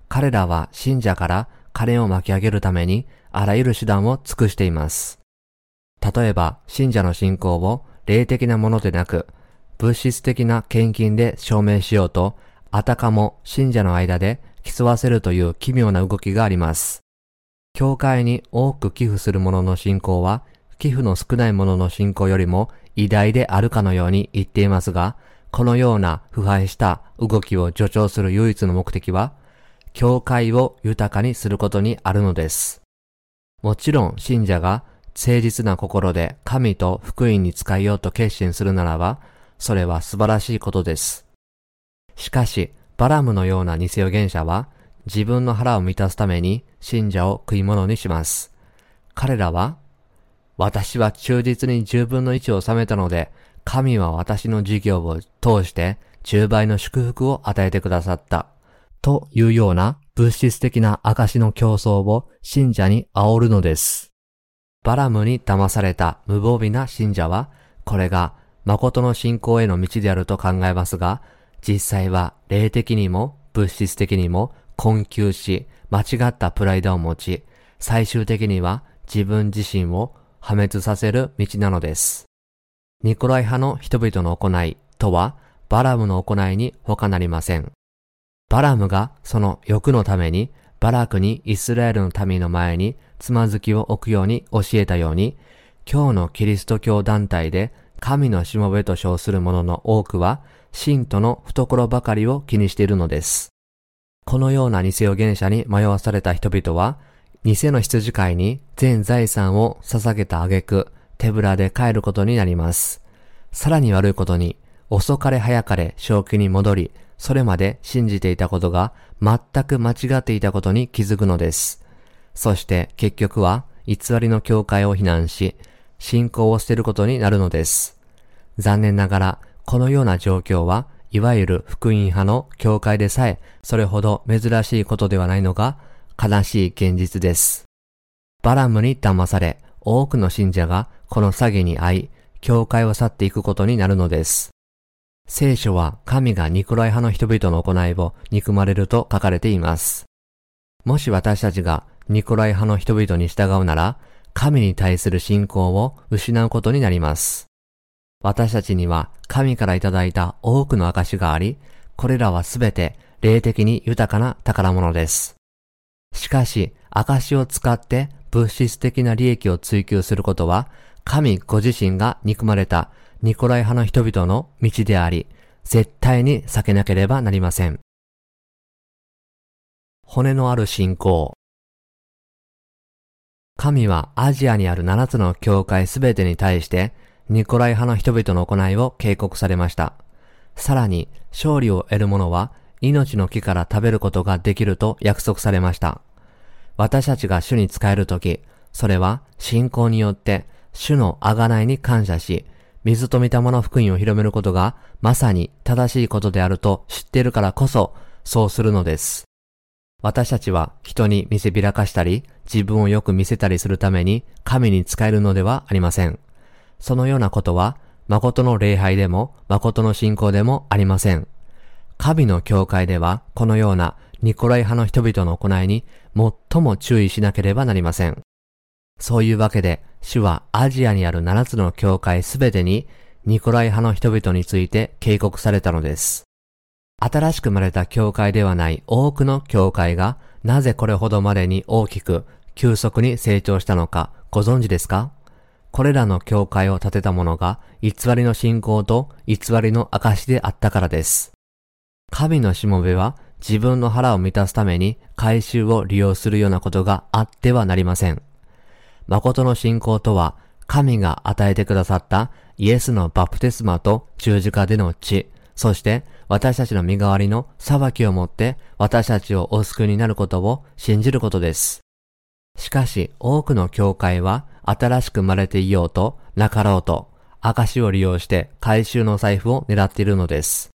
彼らは信者から金を巻き上げるためにあらゆる手段を尽くしています。例えば、信者の信仰を霊的なものでなく、物質的な献金で証明しようと、あたかも信者の間で競わせるという奇妙な動きがあります。教会に多く寄付する者の信仰は、寄付の少ない者の信仰よりも偉大であるかのように言っていますが、このような腐敗した動きを助長する唯一の目的は、教会を豊かにすることにあるのです。もちろん信者が誠実な心で神と福音に使いようと決心するならば、それは素晴らしいことです。しかし、バラムのような偽予言者は、自分の腹を満たすために信者を食い物にします。彼らは、私は忠実に十分の一を収めたので、神は私の事業を通して10倍の祝福を与えてくださった。というような物質的な証の競争を信者に煽るのです。バラムに騙された無防備な信者は、これが誠の信仰への道であると考えますが、実際は霊的にも物質的にも困窮し、間違ったプライドを持ち、最終的には自分自身を破滅させる道なのです。ニコライ派の人々の行いとは、バラムの行いに他なりません。バラムがその欲のために、バラクにイスラエルの民の前につまずきを置くように教えたように、今日のキリスト教団体で神のしもべと称する者の多くは、信徒の懐ばかりを気にしているのです。このような偽予言者に迷わされた人々は、偽の羊飼いに全財産を捧げた挙句、手ぶらで帰ることになります。さらに悪いことに、遅かれ早かれ正気に戻り、それまで信じていたことが全く間違っていたことに気づくのです。そして結局は偽りの教会を非難し、信仰を捨てることになるのです。残念ながら、このような状況はいわゆる福音派の教会でさえ、それほど珍しいことではないのが悲しい現実です。バラムに騙され、多くの信者がこの詐欺に遭い、教会を去っていくことになるのです。聖書は神がニコライ派の人々の行いを憎まれると書かれています。もし私たちがニコライ派の人々に従うなら、神に対する信仰を失うことになります。私たちには神からいただいた多くの証があり、これらはすべて霊的に豊かな宝物です。しかし、証を使って物質的な利益を追求することは、神ご自身が憎まれたニコライ派の人々の道であり、絶対に避けなければなりません。骨のある信仰。神はアジアにある7つの教会すべてに対してニコライ派の人々の行いを警告されました。さらに、勝利を得る者は、命の木から食べることができると約束されました。私たちが主に仕えるとき、それは信仰によって主の贖いに感謝し、水と御霊の福音を広めることがまさに正しいことであると知っているからこそそうするのです。私たちは人に見せびらかしたり自分をよく見せたりするために神に仕えるのではありません。そのようなことは、誠の礼拝でも、誠の信仰でもありません。神の教会では、このようなニコライ派の人々の行いに最も注意しなければなりません。そういうわけで、主はアジアにある7つの教会すべてに、ニコライ派の人々について警告されたのです。新しく生まれた教会ではない多くの教会が、なぜこれほどまでに大きく、急速に成長したのかご存知ですか？これらの教会を建てた者が偽りの信仰と偽りの証であったからです。神のしもべは自分の腹を満たすために回収を利用するようなことがあってはなりません。誠の信仰とは神が与えてくださったイエスのバプテスマと十字架での血、そして私たちの身代わりの裁きをもって私たちをお救いになることを信じることです。しかし多くの教会は新しく生まれていようと、なかろうと、証を利用して回収の財布を狙っているのです。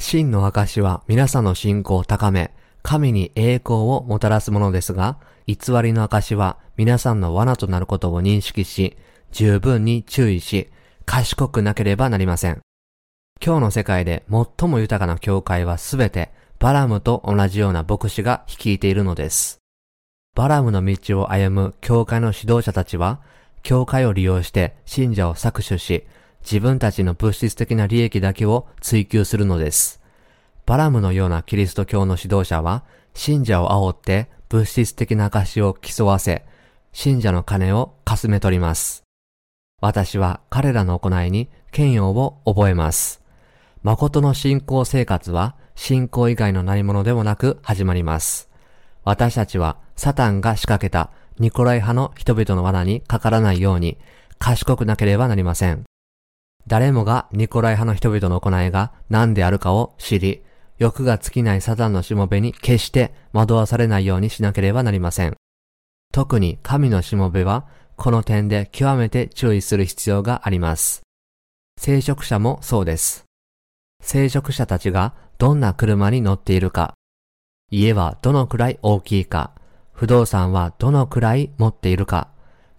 真の証は皆さんの信仰を高め、神に栄光をもたらすものですが、偽りの証は皆さんの罠となることを認識し、十分に注意し、賢くなければなりません。今日の世界で最も豊かな教会はすべてバラムと同じような牧師が率いているのです。バラムの道を歩む教会の指導者たちは、教会を利用して信者を搾取し、自分たちの物質的な利益だけを追求するのです。バラムのようなキリスト教の指導者は、信者を煽って物質的な証を競わせ、信者の金をかすめ取ります。私は彼らの行いに権威を覚えます。誠の信仰生活は信仰以外の何者でもなく始まります。私たちはサタンが仕掛けたニコライ派の人々の罠にかからないように賢くなければなりません。誰もがニコライ派の人々の行いが何であるかを知り、欲が尽きないサタンのしもべに決して惑わされないようにしなければなりません。特に神のしもべはこの点で極めて注意する必要があります。聖職者もそうです。聖職者たちがどんな車に乗っているか、家はどのくらい大きいか、不動産はどのくらい持っているか、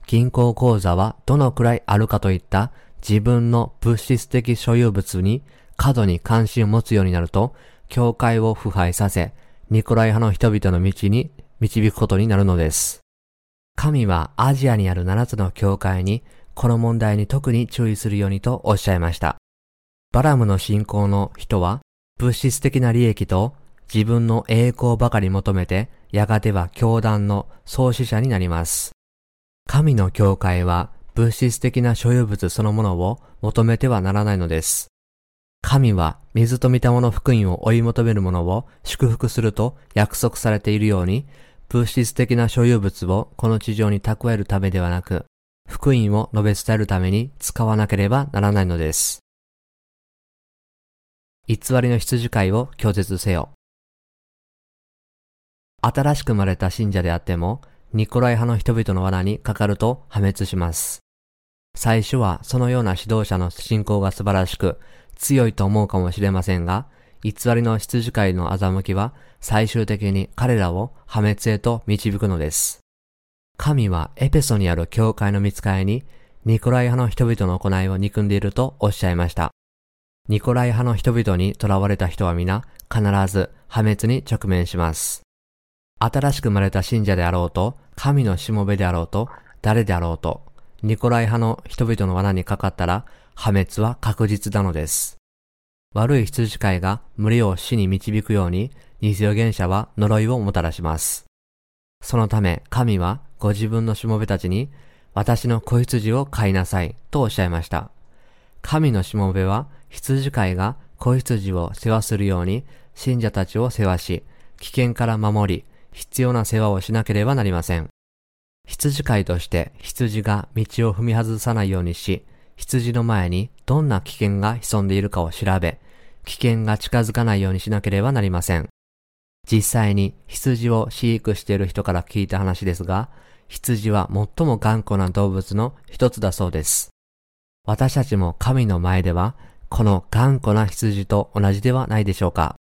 銀行口座はどのくらいあるかといった自分の物質的所有物に過度に関心を持つようになると、教会を腐敗させ、ニコライ派の人々の道に導くことになるのです。神はアジアにある7つの教会にこの問題に特に注意するようにとおっしゃいました。バラムの信仰の人は物質的な利益と自分の栄光ばかり求めてやがては教団の創始者になります。神の教会は物質的な所有物そのものを求めてはならないのです。神は水と御霊の福音を追い求める者を祝福すると約束されているように、物質的な所有物をこの地上に蓄えるためではなく、福音を述べ伝えるために使わなければならないのです。偽りの羊飼いを拒絶せよ。新しく生まれた信者であっても、ニコライ派の人々の罠にかかると破滅します。最初はそのような指導者の信仰が素晴らしく、強いと思うかもしれませんが、偽りの羊飼いの欺きは最終的に彼らを破滅へと導くのです。神はエペソにある教会の見つかりに、ニコライ派の人々の行いを憎んでいるとおっしゃいました。ニコライ派の人々に囚われた人は皆、必ず破滅に直面します。新しく生まれた信者であろうと、神のしもべであろうと、誰であろうと、ニコライ派の人々の罠にかかったら、破滅は確実なのです。悪い羊飼いが群れを死に導くように、偽予言者は呪いをもたらします。そのため神はご自分のしもべたちに、私の子羊を飼いなさいとおっしゃいました。神のしもべは羊飼いが子羊を世話するように信者たちを世話し、危険から守り、必要な世話をしなければなりません。羊飼いとして羊が道を踏み外さないようにし、羊の前にどんな危険が潜んでいるかを調べ、危険が近づかないようにしなければなりません。実際に羊を飼育している人から聞いた話ですが、羊は最も頑固な動物の一つだそうです。私たちも神の前では、この頑固な羊と同じではないでしょうか。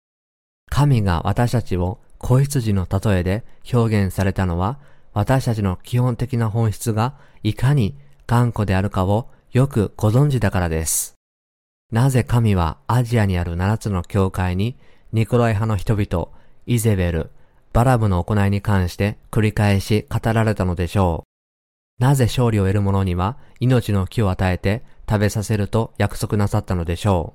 神が私たちを子羊の例えで表現されたのは、私たちの基本的な本質がいかに頑固であるかをよくご存知だからです。なぜ神はアジアにある七つの教会にニコライ派の人々、イゼベル、バラムの行いに関して繰り返し語られたのでしょう。なぜ勝利を得る者には命の木を与えて食べさせると約束なさったのでしょ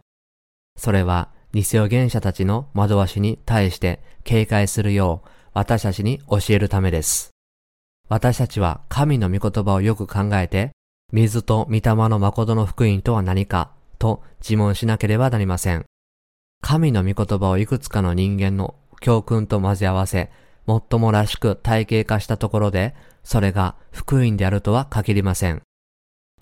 う。それは偽予言者たちの惑わしに対して警戒するよう私たちに教えるためです。私たちは神の御言葉をよく考えて、水と御霊の誠の福音とは何かと自問しなければなりません。神の御言葉をいくつかの人間の教訓と混ぜ合わせ、もっともらしく体系化したところで、それが福音であるとは限りません。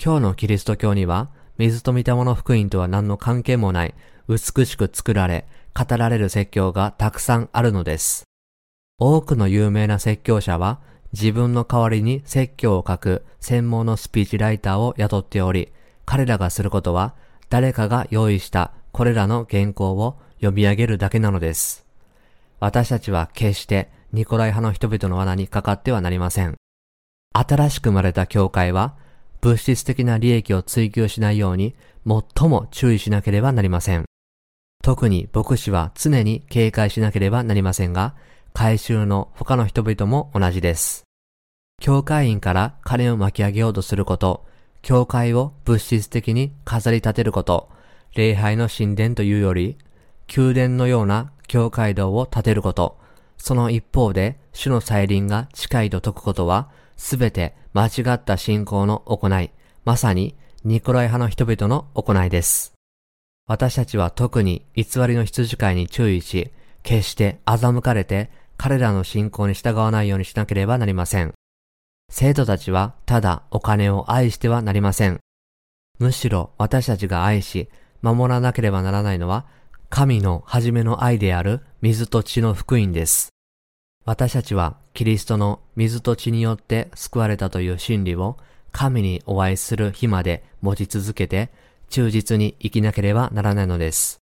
今日のキリスト教には、水と御霊の福音とは何の関係もない美しく作られ、語られる説教がたくさんあるのです。多くの有名な説教者は、自分の代わりに説教を書く専門のスピーチライターを雇っており、彼らがすることは、誰かが用意したこれらの原稿を読み上げるだけなのです。私たちは決してニコライ派の人々の罠にかかってはなりません。新しく生まれた教会は、物質的な利益を追求しないように、最も注意しなければなりません。特に牧師は常に警戒しなければなりませんが、回収の他の人々も同じです。教会員から金を巻き上げようとすること、教会を物質的に飾り立てること、礼拝の神殿というより、宮殿のような教会堂を建てること、その一方で、主の再臨が近いと説くことは、すべて間違った信仰の行い、まさにニコライ派の人々の行いです。私たちは特に偽りの羊飼いに注意し、決して欺かれて彼らの信仰に従わないようにしなければなりません。生徒たちはただお金を愛してはなりません。むしろ私たちが愛し、守らなければならないのは、神の初めの愛である水と血の福音です。私たちはキリストの水と血によって救われたという真理を神にお会いする日まで持ち続けて忠実に生きなければならないのです。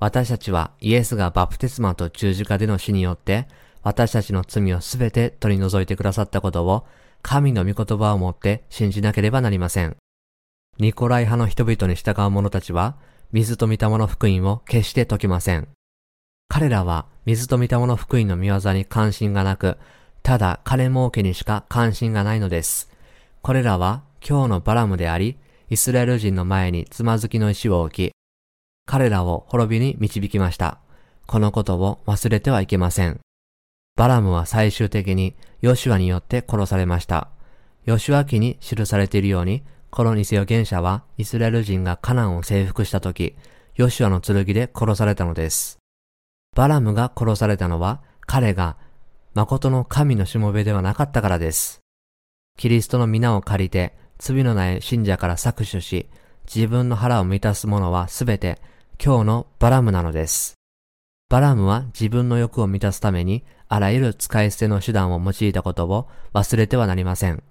私たちはイエスがバプテスマと十字架での死によって私たちの罪をすべて取り除いてくださったことを神の御言葉をもって信じなければなりません。ニコライ派の人々に従う者たちは水と御霊の福音を決して解きません。彼らは水と御霊の福音の見業に関心がなく、ただ金儲けにしか関心がないのです。これらは今日のバラムであり、イスラエル人の前につまずきの石を置き、彼らを滅びに導きました。このことを忘れてはいけません。バラムは最終的にヨシュアによって殺されました。ヨシュア記に記されているように、この偽預言者はイスラエル人がカナンを征服した時、ヨシュアの剣で殺されたのです。バラムが殺されたのは彼が誠の神のしもべではなかったからです。キリストの皆を借りて罪のない信者から搾取し、自分の腹を満たすものはすべて今日のバラムなのです。バラムは自分の欲を満たすためにあらゆる使い捨ての手段を用いたことを忘れてはなりません。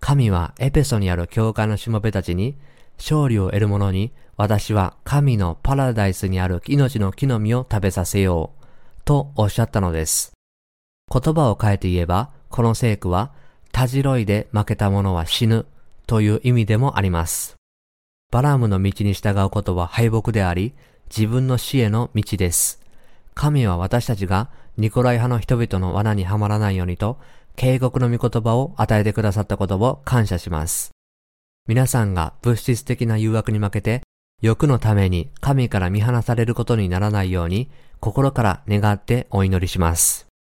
神はエペソにある教会のしもべたちに勝利を得る者に私は神のパラダイスにある命の木の実を食べさせようとおっしゃったのです。言葉を変えて言えば、この聖句は、たじろいで負けた者は死ぬという意味でもあります。バラームの道に従うことは敗北であり、自分の死への道です。神は私たちがニコライ派の人々の罠にはまらないようにと、警告の御言葉を与えてくださったことを感謝します。皆さんが物質的な誘惑に負けて、欲のために神から見放されることにならないように、心から願ってお祈りします。